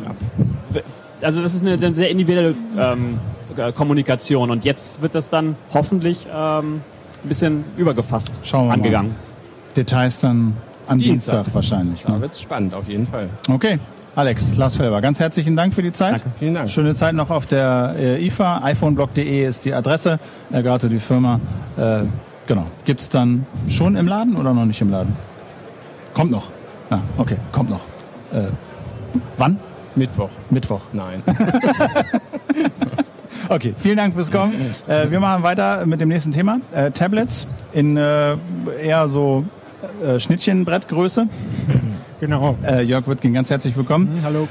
also das ist eine, eine sehr individuelle ähm, äh, Kommunikation und jetzt wird das dann hoffentlich ähm, ein bisschen übergefasst Schauen wir mal. angegangen. Details dann am Dienstag, Dienstag. wahrscheinlich. Da Ne? wird's spannend, auf jeden Fall. Okay. Alex, Lars Felber, ganz herzlichen Dank für die Zeit. Danke. Vielen Dank. Schöne Zeit noch auf der äh, IFA. iPhoneblog.de ist die Adresse. Äh, gerade die Firma. Äh, genau. Gibt's dann schon im Laden oder noch nicht im Laden? Kommt noch. Ja, okay, kommt noch. Äh, wann? Mittwoch. Mittwoch. Nein. Okay, vielen Dank fürs Kommen. Äh, wir machen weiter mit dem nächsten Thema. Äh, Tablets in äh, eher so äh, Schnittchenbrettgröße. Genau. Äh, Jörg Wittgen, ganz herzlich willkommen. Hallo.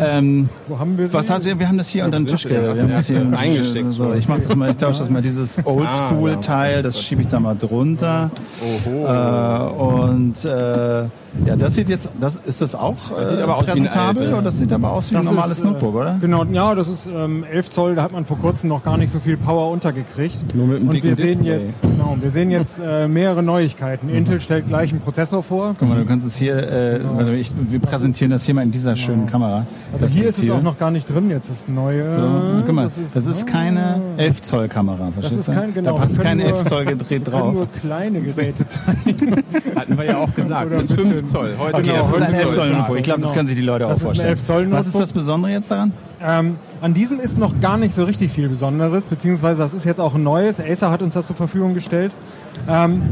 Ähm, Wo haben wir was hast du, wir haben das hier unter den Tisch wir haben das hier eingesteckt So, ich mach das mal, ich tausche das mal dieses Oldschool-Teil, das schiebe ich da mal drunter. Oho. Äh, und äh, ja, das sieht jetzt, das ist das auch äh, sieht aber aus wie ein präsentabel oder das sieht aber aus wie ein Das normales ist, äh, Notebook, oder? Genau, ja, das ist ähm, 11 Zoll, da hat man vor kurzem noch gar nicht so viel Power untergekriegt. Nur mit einem Und dicken wir sehen Display. jetzt, genau, wir sehen jetzt äh, mehrere Neuigkeiten. Intel stellt gleich einen Prozessor vor. Guck mal, du kannst es hier, äh, warte, ich, wir präsentieren das hier mal in dieser schönen Kamera. Also hier ist es auch noch gar nicht drin, jetzt ist neu. So, guck mal, das ist, keine 11 Zoll Kamera, verstehst ist du? kein- genau, da passt kein nur- 11 Zoll gedreht drauf. nur kleine Geräte zeigen. Hatten wir ja auch gesagt. Oder Bis ein 5 Zoll. Heute Okay, Genau, das ist heute ein 11 Zoll Zoll. Notebook. Ich glaube, das können sich die Leute Das auch vorstellen. 11 Zoll Was ist das Besondere jetzt daran? Ähm, an diesem ist noch gar nicht so richtig viel Besonderes, beziehungsweise das ist jetzt auch ein neues. Acer hat uns das zur Verfügung gestellt. Ähm,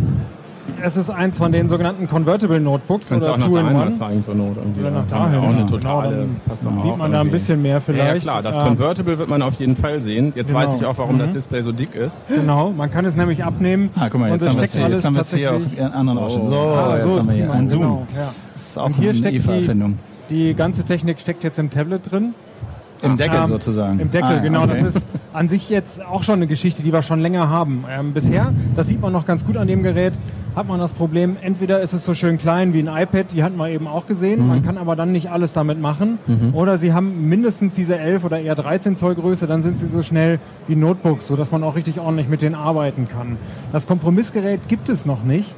es ist eins von den sogenannten Convertible Notebooks Kannst du oder auch nach da einmal Two-in-One. zeigen zur Not. Irgendwie. Oder nach dahin, Auch eine ja. totale. Genau, dann passt doch Sieht man da ein bisschen mehr Ja, vielleicht. ja, klar, das Convertible wird man auf jeden Fall sehen. Jetzt Genau. weiß ich auch, warum das Mhm. Display so dick ist. Genau, man kann es nämlich abnehmen. Ah, guck mal, und jetzt es haben wir es steckt hier, alles jetzt haben wir es hier in anderen Ausschnitt. So, Ah, jetzt so haben ist wir hier einen Zoom. genau, ja. Das ist auch Und hier eine steckt die- IFA-Erfindung. Die ganze Technik steckt jetzt im Tablet drin. Im Deckel Ähm, sozusagen. Im Deckel, Ah, genau. okay. Das ist an sich jetzt auch schon eine Geschichte, die wir schon länger haben. Ähm, bisher, das sieht man noch ganz gut an dem Gerät, hat man das Problem, entweder ist es so schön klein wie ein iPad, die hatten wir eben auch gesehen, Mhm. man kann aber dann nicht alles damit machen. Oder sie haben mindestens diese 11 oder eher 13 Zoll Größe, dann sind sie so schnell wie Notebooks, sodass man auch richtig ordentlich mit denen arbeiten kann. Das Kompromissgerät gibt es noch nicht.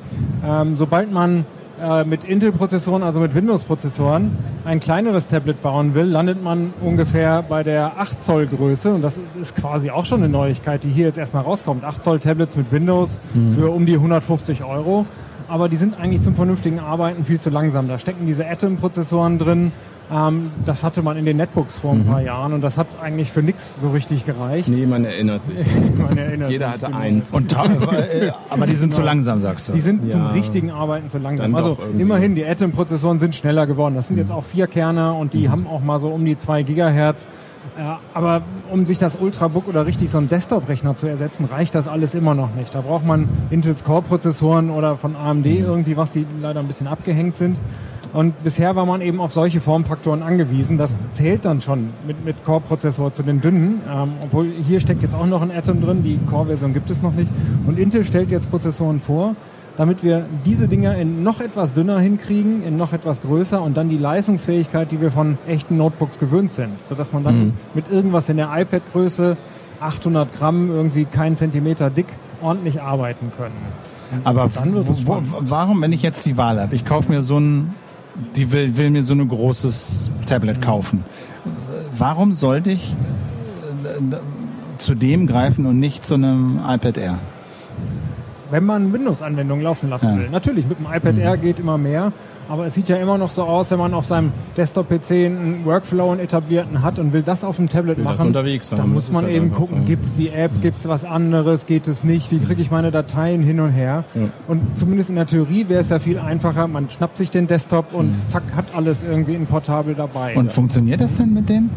Ähm, sobald man äh, mit Intel-Prozessoren, also mit Windows-Prozessoren, ein kleineres Tablet bauen will, landet man ungefähr bei der 8 Zoll Größe. Und das ist quasi auch schon eine Neuigkeit, die hier jetzt erstmal rauskommt. 8 Zoll Tablets mit Windows für um die 150 Euro. Aber die sind eigentlich zum vernünftigen Arbeiten viel zu langsam. Da stecken diese Atom-Prozessoren drin. Ähm, das hatte man in den Netbooks vor ein paar Jahren und das hat eigentlich für nichts so richtig gereicht. Nee, man erinnert sich. Man erinnert Jeder sich, hatte genau. eins. Und ta- äh, aber die sind zu langsam, sagst du. Die sind zum Ja. richtigen Arbeiten zu langsam. Dann Also immerhin, die Atom-Prozessoren sind schneller geworden. Das sind jetzt auch vier Kerner und die haben auch mal so um die zwei Gigahertz. Ja, aber um sich das Ultrabook oder richtig so einen Desktop-Rechner zu ersetzen, reicht das alles immer noch nicht. Da braucht man Intels Core-Prozessoren oder von AMD irgendwie was, die leider ein bisschen abgehängt sind. Und bisher war man eben auf solche Formfaktoren angewiesen. Das zählt dann schon mit, mit Core-Prozessor zu den dünnen. Ähm, obwohl hier steckt jetzt auch noch ein Atom drin. Die Core-Version gibt es noch nicht. Und Intel stellt jetzt Prozessoren vor, damit wir diese Dinger in noch etwas dünner hinkriegen, in noch etwas größer und dann die Leistungsfähigkeit, die wir von echten Notebooks gewöhnt sind. Sodass man dann mit irgendwas in der iPad-Größe, 800 Gramm, irgendwie keinen Zentimeter dick, ordentlich arbeiten können. Aber Dann wird es warum, wenn ich jetzt die Wahl habe, ich kaufe mir so ein, die will, will mir so ein großes Tablet kaufen. Warum sollte ich äh, zu dem greifen und nicht zu einem iPad Air? wenn man Windows-Anwendungen laufen lassen Ja. will. Natürlich, mit dem iPad Air geht immer mehr. Aber es sieht ja immer noch so aus, wenn man auf seinem Desktop-PC einen Workflow einen etablierten hat und will das auf dem Tablet Will machen, unterwegs dann muss man halt eben gucken, so. gibt es die App, gibt es was anderes, geht es nicht, wie kriege ich meine Dateien hin und her. Und zumindest in der Theorie wäre es ja viel einfacher, man schnappt sich den Desktop und zack, hat alles irgendwie in Portabel dabei. Und funktioniert das denn mit dem?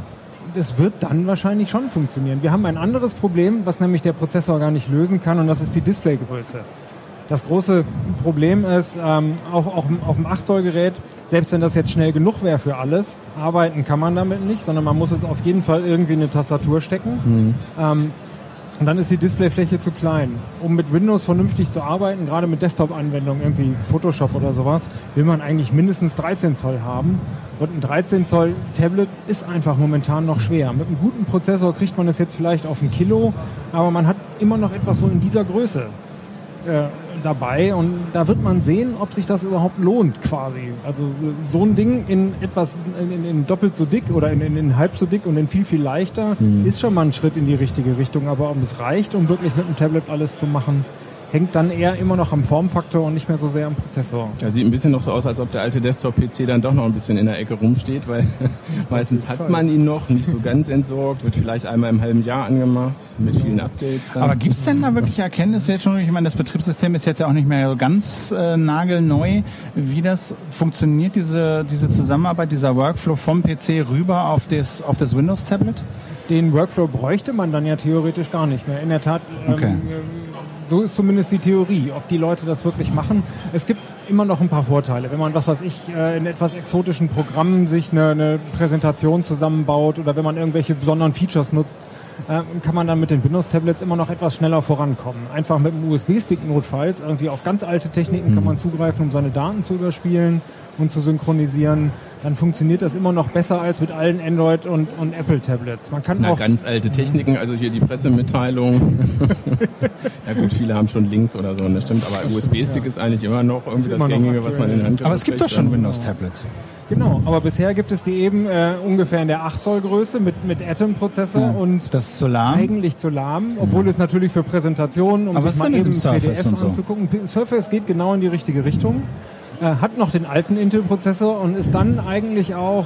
das wird dann wahrscheinlich schon funktionieren. Wir haben ein anderes Problem, was nämlich der Prozessor gar nicht lösen kann, und das ist die Displaygröße. Das große Problem ist, ähm, auch, auch auf dem 8-Zoll-Gerät, selbst wenn das jetzt schnell genug wäre für alles, arbeiten kann man damit nicht, sondern man muss es auf jeden Fall irgendwie in eine Tastatur stecken. Ähm, und dann ist die Displayfläche zu klein. Um mit Windows vernünftig zu arbeiten, gerade mit Desktop-Anwendungen, irgendwie Photoshop oder sowas, will man eigentlich mindestens 13 Zoll haben. Und ein 13 Zoll Tablet ist einfach momentan noch schwer. Mit einem guten Prozessor kriegt man es jetzt vielleicht auf ein Kilo, aber man hat immer noch etwas so in dieser Größe äh, dabei und da wird man sehen, ob sich das überhaupt lohnt quasi. Also so ein Ding in etwas in, in, doppelt so dick oder in, in, in halb so dick und in viel viel leichter ist schon mal ein Schritt in die richtige Richtung. Aber ob es reicht, um wirklich mit dem Tablet alles zu machen, hängt dann eher immer noch am Formfaktor und nicht mehr so sehr am Prozessor. Ja, sieht ein bisschen noch so aus, als ob der alte Desktop-PC dann doch noch ein bisschen in der Ecke rumsteht, weil meistens hat man ihn noch nicht so ganz entsorgt, wird vielleicht einmal im halben Jahr angemacht, mit vielen Updates. Dann. Aber gibt es denn da wirklich Erkenntnisse jetzt schon? Ich meine, das Betriebssystem ist jetzt ja auch nicht mehr so ganz äh, nagelneu. Wie das funktioniert, diese, diese Zusammenarbeit, dieser Workflow vom PC rüber auf das, auf das Windows-Tablet? Den Workflow bräuchte man dann ja theoretisch gar nicht mehr. In der Tat, Okay. So ist zumindest die Theorie. Ob die Leute das wirklich machen, es gibt immer noch ein paar Vorteile. Wenn man, was weiß ich, äh, in etwas exotischen Programmen sich eine, eine Präsentation zusammenbaut oder wenn man irgendwelche besonderen Features nutzt, äh, kann man dann mit den Windows-Tablets immer noch etwas schneller vorankommen. Einfach mit dem USB-Stick notfalls, irgendwie auf ganz alte Techniken kann man zugreifen, um seine Daten zu überspielen und zu synchronisieren. Dann funktioniert das immer noch besser als mit allen Android- und, und Apple-Tablets. Man kann Na, auch ganz alte Techniken, also hier die Pressemitteilung. ja gut, viele haben schon Links oder so, das stimmt, aber USB-Stick ist eigentlich immer noch irgendwie das noch Gängige, was man in der Hand Aber es gibt doch schon Windows-Tablets. Genau, aber bisher gibt es die eben äh, ungefähr in der 8 Zoll Größe mit, mit Atom-Prozessor und Das ist so lahm. eigentlich zu lahm, obwohl es natürlich für Präsentationen, um Aber sich mal eben PDF und so? anzugucken. P- Surface geht genau in die richtige Richtung, äh, hat noch den alten Intel-Prozessor und ist dann eigentlich auch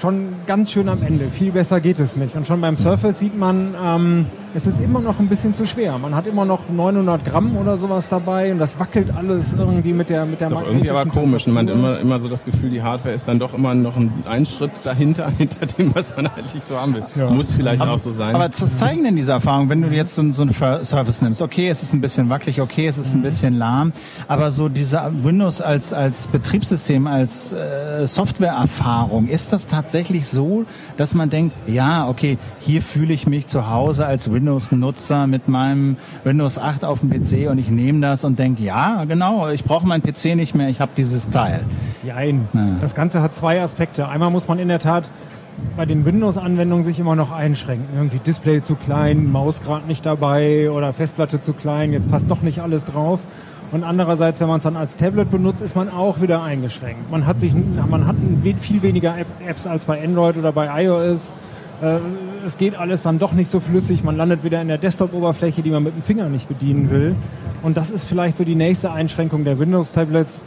schon ganz schön am Ende. Viel besser geht es nicht. Und schon beim Surface sieht man, ähm, es ist immer noch ein bisschen zu schwer. Man hat immer noch 900 Gramm oder sowas dabei und das wackelt alles irgendwie mit der mit der Ist auch irgendwie aber komisch. ne? Man hat immer, immer so das Gefühl, die Hardware ist dann doch immer noch ein, ein Schritt dahinter, hinter dem, was man eigentlich so haben will. Muss vielleicht auch so sein. Aber was zeigen denn diese Erfahrungen, wenn du jetzt so, so einen Surface nimmst? Okay, es ist ein bisschen wackelig, okay, es ist ein bisschen lahm, aber so dieser Windows als, als Betriebssystem, als äh, Softwareerfahrung, ist das tatsächlich so, dass man denkt, ja, okay, hier fühle ich mich zu Hause als Windows-Nutzer mit meinem Windows 8 auf dem PC und ich nehme das und denke, ja, genau, ich brauche meinen PC nicht mehr, ich habe dieses Teil. Jein. Das Ganze hat zwei Aspekte. Einmal muss man in der Tat bei den Windows-Anwendungen sich immer noch einschränken. Irgendwie Display zu klein, Maus gerade nicht dabei oder Festplatte zu klein, jetzt passt doch nicht alles drauf. Und andererseits, wenn man es dann als Tablet benutzt, ist man auch wieder eingeschränkt. Man hat sich, man hat viel weniger App Apps als bei Android oder bei iOS. Äh, Es geht alles dann doch nicht so flüssig. Man landet wieder in der Desktop-Oberfläche, die man mit dem Finger nicht bedienen will. Und das ist vielleicht so die nächste Einschränkung der Windows-Tablets.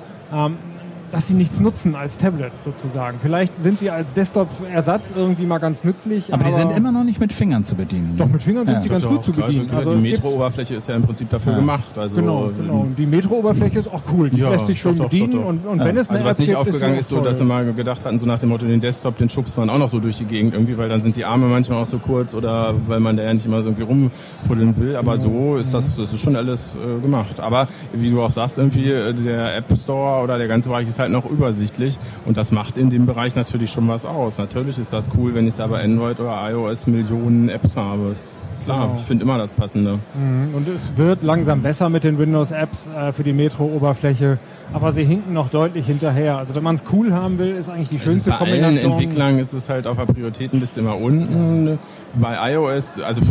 Dass sie nichts nutzen als Tablet sozusagen. Vielleicht sind sie als Desktop-Ersatz irgendwie mal ganz nützlich. Aber, die sind immer noch nicht mit Fingern zu bedienen. Doch, mit Fingern sind Ja. sie ganz Doch, gut zu klar, bedienen. Also, die Metro-Oberfläche ist ja im Prinzip dafür gemacht. Also, Genau, genau. Und die Metro-Oberfläche ist auch cool. Die Ja, lässt sich schön doch, doch, bedienen. doch, doch. Und, und wenn es eine Also was App nicht gibt, aufgegangen ist, so, dass sie mal gedacht hatten, so nach dem Motto, den Desktop, den schubst man auch noch so durch die Gegend irgendwie, weil dann sind die Arme manchmal auch zu kurz oder weil man da ja nicht immer so irgendwie rumfuddeln will. Aber so ist das, das ist schon alles äh, gemacht. Aber wie du auch sagst, irgendwie äh, der App Store oder der ganze Bereich ist halt noch übersichtlich und das macht in dem Bereich natürlich schon was aus. Natürlich ist das cool, wenn ich da bei Android oder iOS Millionen Apps habe. Klar, Genau. ich finde immer das Passende. Und es wird langsam besser mit den Windows-Apps äh, für die Metro-Oberfläche. Aber sie hinken noch deutlich hinterher. Also wenn man es cool haben will, ist eigentlich die ist schönste bei allen Kombination. Entwicklern ist es halt auf der Prioritätenliste immer unten. Bei iOS, also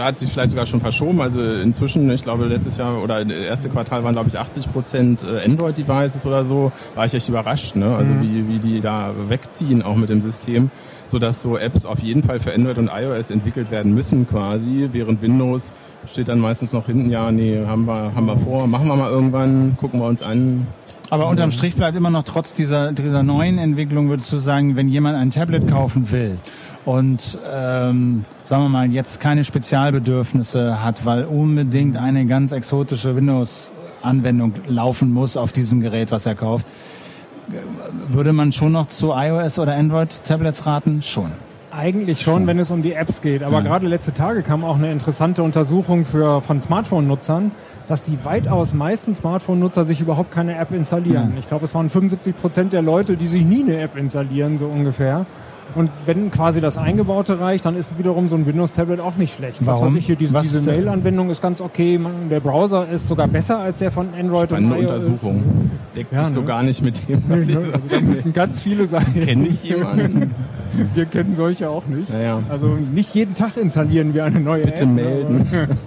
hat sich vielleicht sogar schon verschoben. Also inzwischen, ich glaube letztes Jahr oder erste Quartal waren glaube ich 80 Prozent Android-Devices oder so. War ich echt überrascht, ne? Also wie, wie die da wegziehen auch mit dem System, sodass so Apps auf jeden Fall für Android und iOS entwickelt werden müssen quasi, während Windows steht dann meistens noch hinten, ja, nee, haben wir, haben wir vor, machen wir mal irgendwann, gucken wir uns an. Aber unterm Strich bleibt immer noch trotz dieser, dieser neuen Entwicklung, würdest du sagen, wenn jemand ein Tablet kaufen will und ähm, sagen wir mal jetzt keine Spezialbedürfnisse hat, weil unbedingt eine ganz exotische Windows-Anwendung laufen muss auf diesem Gerät, was er kauft, würde man schon noch zu iOS oder Android-Tablets raten? Schon. Eigentlich schon, wenn es um die Apps geht. Aber Ja. gerade letzte Tage kam auch eine interessante Untersuchung für, von Smartphone-Nutzern, dass die weitaus meisten Smartphone-Nutzer sich überhaupt keine App installieren. Ja. Ich glaube, es waren 75 Prozent der Leute, die sich nie eine App installieren, so ungefähr. Und wenn quasi das Eingebaute reicht, dann ist wiederum so ein Windows-Tablet auch nicht schlecht. Was Warum? weiß ich hier, diese, Was diese Mail-Anwendung ist ganz okay. Man, der Browser ist sogar besser als der von Android Spannende und iOS. Untersuchung. Deckt Ja, sich so ne? gar nicht mit dem, was Nee, ich ne? Also da müssen ganz viele sein. Kenne ich jemanden? Wir kennen solche auch nicht. Naja, Also nicht jeden Tag installieren wir eine neue bitte App. ne? melden.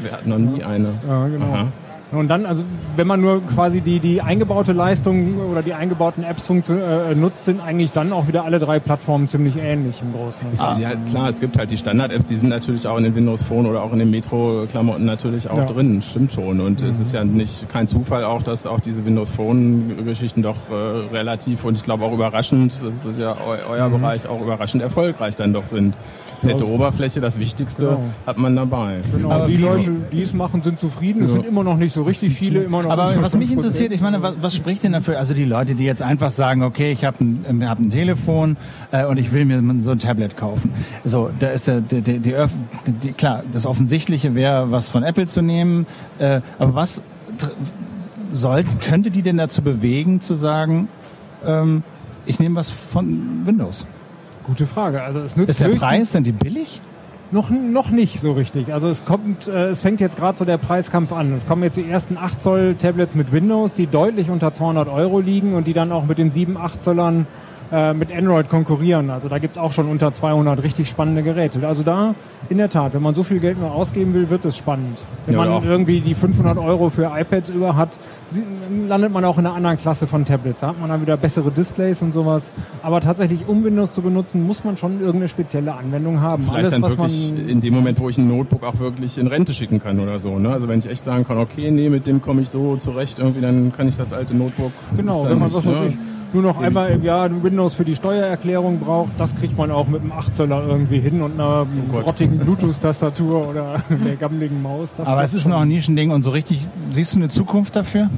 Wir hatten noch nie eine. Ja, genau. Aha. Und dann, also wenn man nur quasi die, die eingebaute Leistung oder die eingebauten Apps äh, nutzt, sind eigentlich dann auch wieder alle drei Plattformen ziemlich ähnlich im Großen und Ist, Ganzen. ja, klar, es gibt halt die Standard-Apps, die sind natürlich auch in den Windows Phone oder auch in den Metro-Klamotten natürlich auch Ja. drin, stimmt schon. Und es ist ja nicht kein Zufall auch, dass auch diese Windows Phone-Geschichten doch äh, relativ und ich glaube auch überraschend, das ist ja eu euer Bereich, auch überraschend erfolgreich dann doch sind. Nette Oberfläche, das Wichtigste Genau. hat man dabei. Genau, Aber die Leute, die es machen, sind zufrieden. Es sind immer noch nicht so richtig viele, immer noch Aber was mich 5%. interessiert, ich meine, was, was spricht denn dafür? Also die Leute, die jetzt einfach sagen, okay, ich habe ein, hab ein Telefon äh, und ich will mir so ein Tablet kaufen. So, da ist der, der, der die, Öff- die klar, das Offensichtliche wäre, was von Apple zu nehmen. Äh, aber was tr- sollte, könnte die denn dazu bewegen, zu sagen, ähm, ich nehme was von Windows? Gute Frage. Also es nützt Ist der Preis, sind die billig? Noch, noch nicht so richtig. Also es kommt, äh, es fängt jetzt gerade so der Preiskampf an. Es kommen jetzt die ersten 8 Zoll Tablets mit Windows, die deutlich unter 200 Euro liegen und die dann auch mit den 7, 8 Zollern äh, mit Android konkurrieren. Also da gibt es auch schon unter 200 richtig spannende Geräte. Also da, in der Tat, wenn man so viel Geld nur ausgeben will, wird es spannend. Wenn Ja, man auch- irgendwie die 500 Euro für iPads über hat, landet man auch in einer anderen Klasse von Tablets. Da hat man dann wieder bessere Displays und sowas. Aber tatsächlich, um Windows zu benutzen, muss man schon irgendeine spezielle Anwendung haben. Vielleicht dann was wirklich man in dem Moment, wo ich ein Notebook auch wirklich in Rente schicken kann oder so. Ne? Also wenn ich echt sagen kann, okay, nee, mit dem komme ich so zurecht, irgendwie, dann kann ich das alte Notebook. Genau, dann wenn man nicht, was ne? nur noch einmal im Jahr ein Windows für die Steuererklärung braucht, das kriegt man auch mit einem 8 Zöller irgendwie hin und einer Oh Gott. grottigen Bluetooth-Tastatur oder der gammeligen Maus. Das Aber es ist noch ein Nischending und so richtig, siehst du eine Zukunft dafür?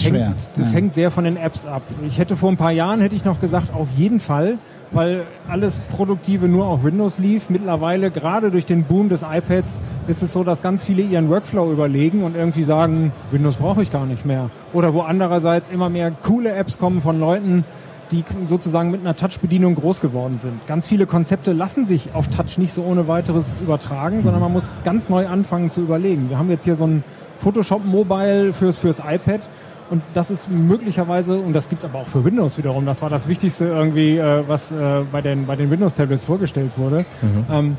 Hängt, schwer. Das Ja. hängt sehr von den Apps ab. Ich hätte vor ein paar Jahren hätte ich noch gesagt, auf jeden Fall, weil alles Produktive nur auf Windows lief. Mittlerweile, gerade durch den Boom des iPads, ist es so, dass ganz viele ihren Workflow überlegen und irgendwie sagen, Windows brauche ich gar nicht mehr. Oder wo andererseits immer mehr coole Apps kommen von Leuten, die sozusagen mit einer Touch-Bedienung groß geworden sind. Ganz viele Konzepte lassen sich auf Touch nicht so ohne weiteres übertragen, sondern man muss ganz neu anfangen zu überlegen. Wir haben jetzt hier so ein Photoshop Mobile fürs, fürs iPad und das ist möglicherweise, und das gibt's aber auch für Windows wiederum, das war das Wichtigste irgendwie, äh, was äh, bei den, bei den Windows-Tablets vorgestellt wurde. Ähm,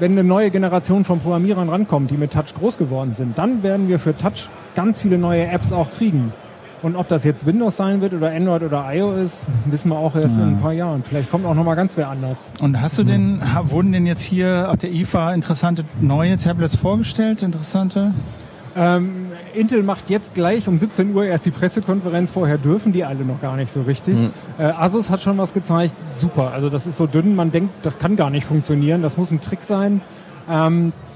wenn eine neue Generation von Programmierern rankommt, die mit Touch groß geworden sind, dann werden wir für Touch ganz viele neue Apps auch kriegen. Und ob das jetzt Windows sein wird oder Android oder iOS, wissen wir auch erst in ein paar Jahren. Vielleicht kommt auch noch mal ganz wer anders. Und hast du denn, ha- wurden denn jetzt hier auf der IFA interessante neue Tablets vorgestellt? Interessante? Ähm, Intel macht jetzt gleich um 17 Uhr erst die Pressekonferenz. Vorher dürfen die alle noch gar nicht so richtig. Äh, Asus hat schon was gezeigt. Super. Also das ist so dünn. Man denkt, das kann gar nicht funktionieren. Das muss ein Trick sein. Ähm, äh,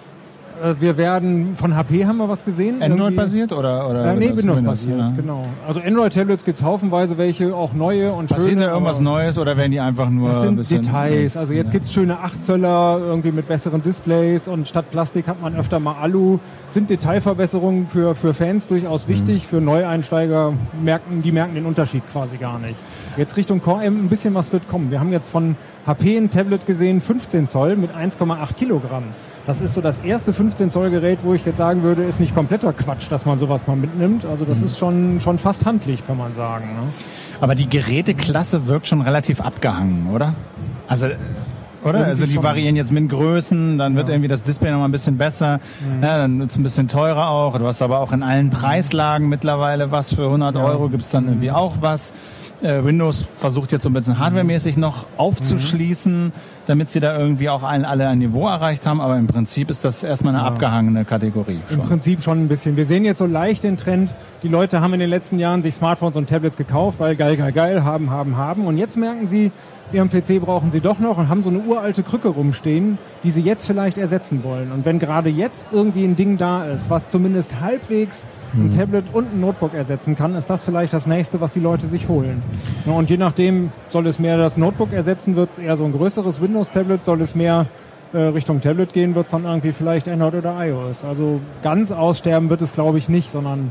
wir werden von HP haben wir was gesehen. Android-basiert oder, oder Äh, nee, Windows-basiert, ja. genau. Also Android-Tablets gibt's haufenweise welche, auch neue und Passiert schöne. da irgendwas Neues oder werden die einfach nur Das sind Details. Also jetzt gibt's schöne 8 Zöller irgendwie mit besseren Displays und statt Plastik hat man öfter mal Alu. Sind Detailverbesserungen für, für Fans durchaus wichtig. Für Neueinsteiger merken, die merken den Unterschied quasi gar nicht. Jetzt Richtung Core M ein bisschen was wird kommen. Wir haben jetzt von HP ein Tablet gesehen, 15 Zoll mit 1,8 Kilogramm. Das ist so das erste 15 Zoll Gerät, wo ich jetzt sagen würde, ist nicht kompletter Quatsch, dass man sowas mal mitnimmt. Also das ist schon, schon fast handlich, kann man sagen. Ne? Aber die Geräteklasse wirkt schon relativ abgehangen, oder? Also, oder? Irgendwie Also die schon. variieren jetzt mit Größen, dann wird irgendwie das Display noch mal ein bisschen besser, Mhm. ja, dann wird's ein bisschen teurer auch. Du hast aber auch in allen Preislagen mittlerweile was. Für 100 Euro gibt's dann irgendwie Mhm. auch was. Äh, Windows versucht jetzt so ein bisschen hardwaremäßig noch aufzuschließen. damit sie da irgendwie auch ein, alle ein Niveau erreicht haben. Aber im Prinzip ist das erstmal eine abgehangene Kategorie. Im Schon. Prinzip schon ein bisschen. Wir sehen jetzt so leicht den Trend. Die Leute haben in den letzten Jahren sich Smartphones und Tablets gekauft, weil geil, geil, geil, haben, haben, haben. Und jetzt merken sie, ihren PC brauchen sie doch noch und haben so eine uralte Krücke rumstehen, die sie jetzt vielleicht ersetzen wollen. Und wenn gerade jetzt irgendwie ein Ding da ist, was zumindest halbwegs ein Tablet und ein Notebook ersetzen kann, ist das vielleicht das nächste, was die Leute sich holen. Und je nachdem, soll es mehr das Notebook ersetzen, wird es eher so ein größeres Windows-Tablet, soll es mehr äh, Richtung Tablet gehen, wird es dann irgendwie vielleicht Android oder iOS. Also ganz aussterben wird es, glaube ich, nicht, sondern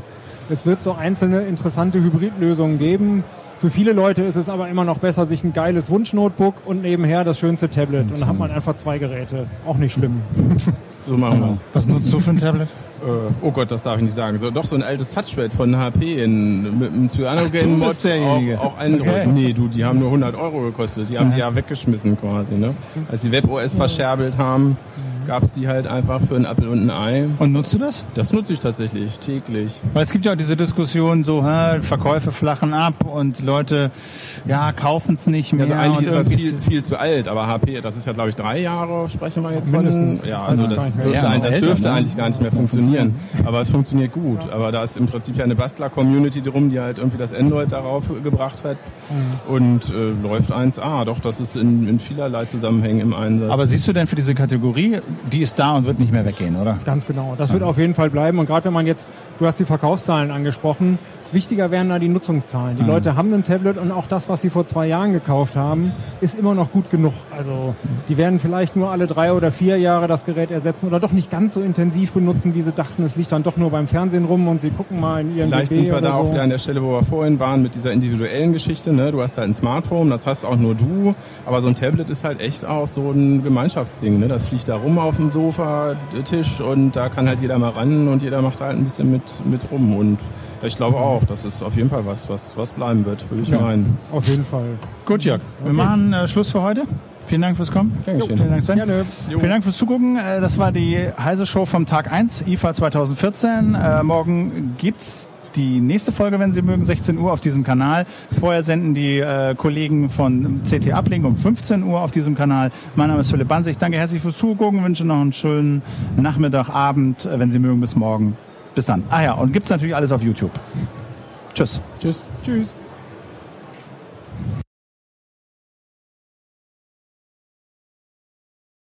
es wird so einzelne interessante Hybridlösungen geben. Für viele Leute ist es aber immer noch besser, sich ein geiles Wunsch-Notebook und nebenher das schönste Tablet. Und dann hat man einfach zwei Geräte. Auch nicht schlimm. So machen wir es. Was nutzt du für ein Tablet? Äh, oh Gott, das darf ich nicht sagen. So, doch so ein altes Touchpad von HP in, mit einem Cyanogen-Mod. Auch, auch Android. Okay. Nee, du, die haben nur 100 Euro gekostet. Die haben die ja weggeschmissen quasi. Ne? Als die WebOS verscherbelt haben, gab es die halt einfach für einen Apfel und ein Ei. Und nutzt du das? Das nutze ich tatsächlich täglich. Weil es gibt ja auch diese Diskussion, so hä, Verkäufe flachen ab und Leute ja kaufen es nicht mehr. Also eigentlich ist das viel, viel zu alt, aber HP, das ist ja glaube ich drei Jahre, sprechen wir jetzt Mindestens. von. Ja, also ich das dürfte, Ja, ein, das dürfte ne? eigentlich gar nicht mehr funktionieren. Aber es funktioniert gut. Aber da ist im Prinzip ja eine Bastler-Community drum, die halt irgendwie das Android darauf gebracht hat Mhm. und äh, läuft 1A. Doch, das ist in, in vielerlei Zusammenhängen im Einsatz. Aber siehst du denn für diese Kategorie, die ist da und wird nicht mehr weggehen, oder? Ganz genau. Das wird auf jeden Fall bleiben. Und gerade wenn man jetzt, du hast die Verkaufszahlen angesprochen, wichtiger wären da die Nutzungszahlen. Die Leute haben ein Tablet und auch das, was sie vor zwei Jahren gekauft haben, ist immer noch gut genug. Also die werden vielleicht nur alle drei oder vier Jahre das Gerät ersetzen oder doch nicht ganz so intensiv benutzen, wie sie dachten. Es liegt dann doch nur beim Fernsehen rum und sie gucken mal in ihren Vielleicht DB sind wir da auch so. wieder an der Stelle, wo wir vorhin waren, mit dieser individuellen Geschichte. Ne? Du hast halt ein Smartphone, das hast auch nur du. Aber so ein Tablet ist halt echt auch so ein Gemeinschaftsding. Ne? Das fliegt da rum auf dem Sofa, Tisch und da kann halt jeder mal ran und jeder macht halt ein bisschen mit, mit rum. Und ich glaube auch, das ist auf jeden Fall was, was, was bleiben wird, würde ich Ja. meinen. Auf jeden Fall. Gut, Jörg. Wir machen äh, Schluss für heute. Vielen Dank fürs Kommen. Geschehen. Vielen Dank, Sven. Gerne. Vielen Dank fürs Zugucken. Äh, Das war die Heise Show vom Tag 1, IFA 2014. Äh, morgen gibt's die nächste Folge, wenn Sie mögen, 16 Uhr auf diesem Kanal. Vorher senden die äh, Kollegen von CT Uplink um 15 Uhr auf diesem Kanal. Mein Name ist Philipp Banse. Ich danke herzlich fürs Zugucken, wünsche noch einen schönen Nachmittag, Abend, äh, wenn Sie mögen, bis morgen. Bis dann. Ah ja, und gibt's natürlich alles auf YouTube. Tschüss. Tschüss. Tschüss.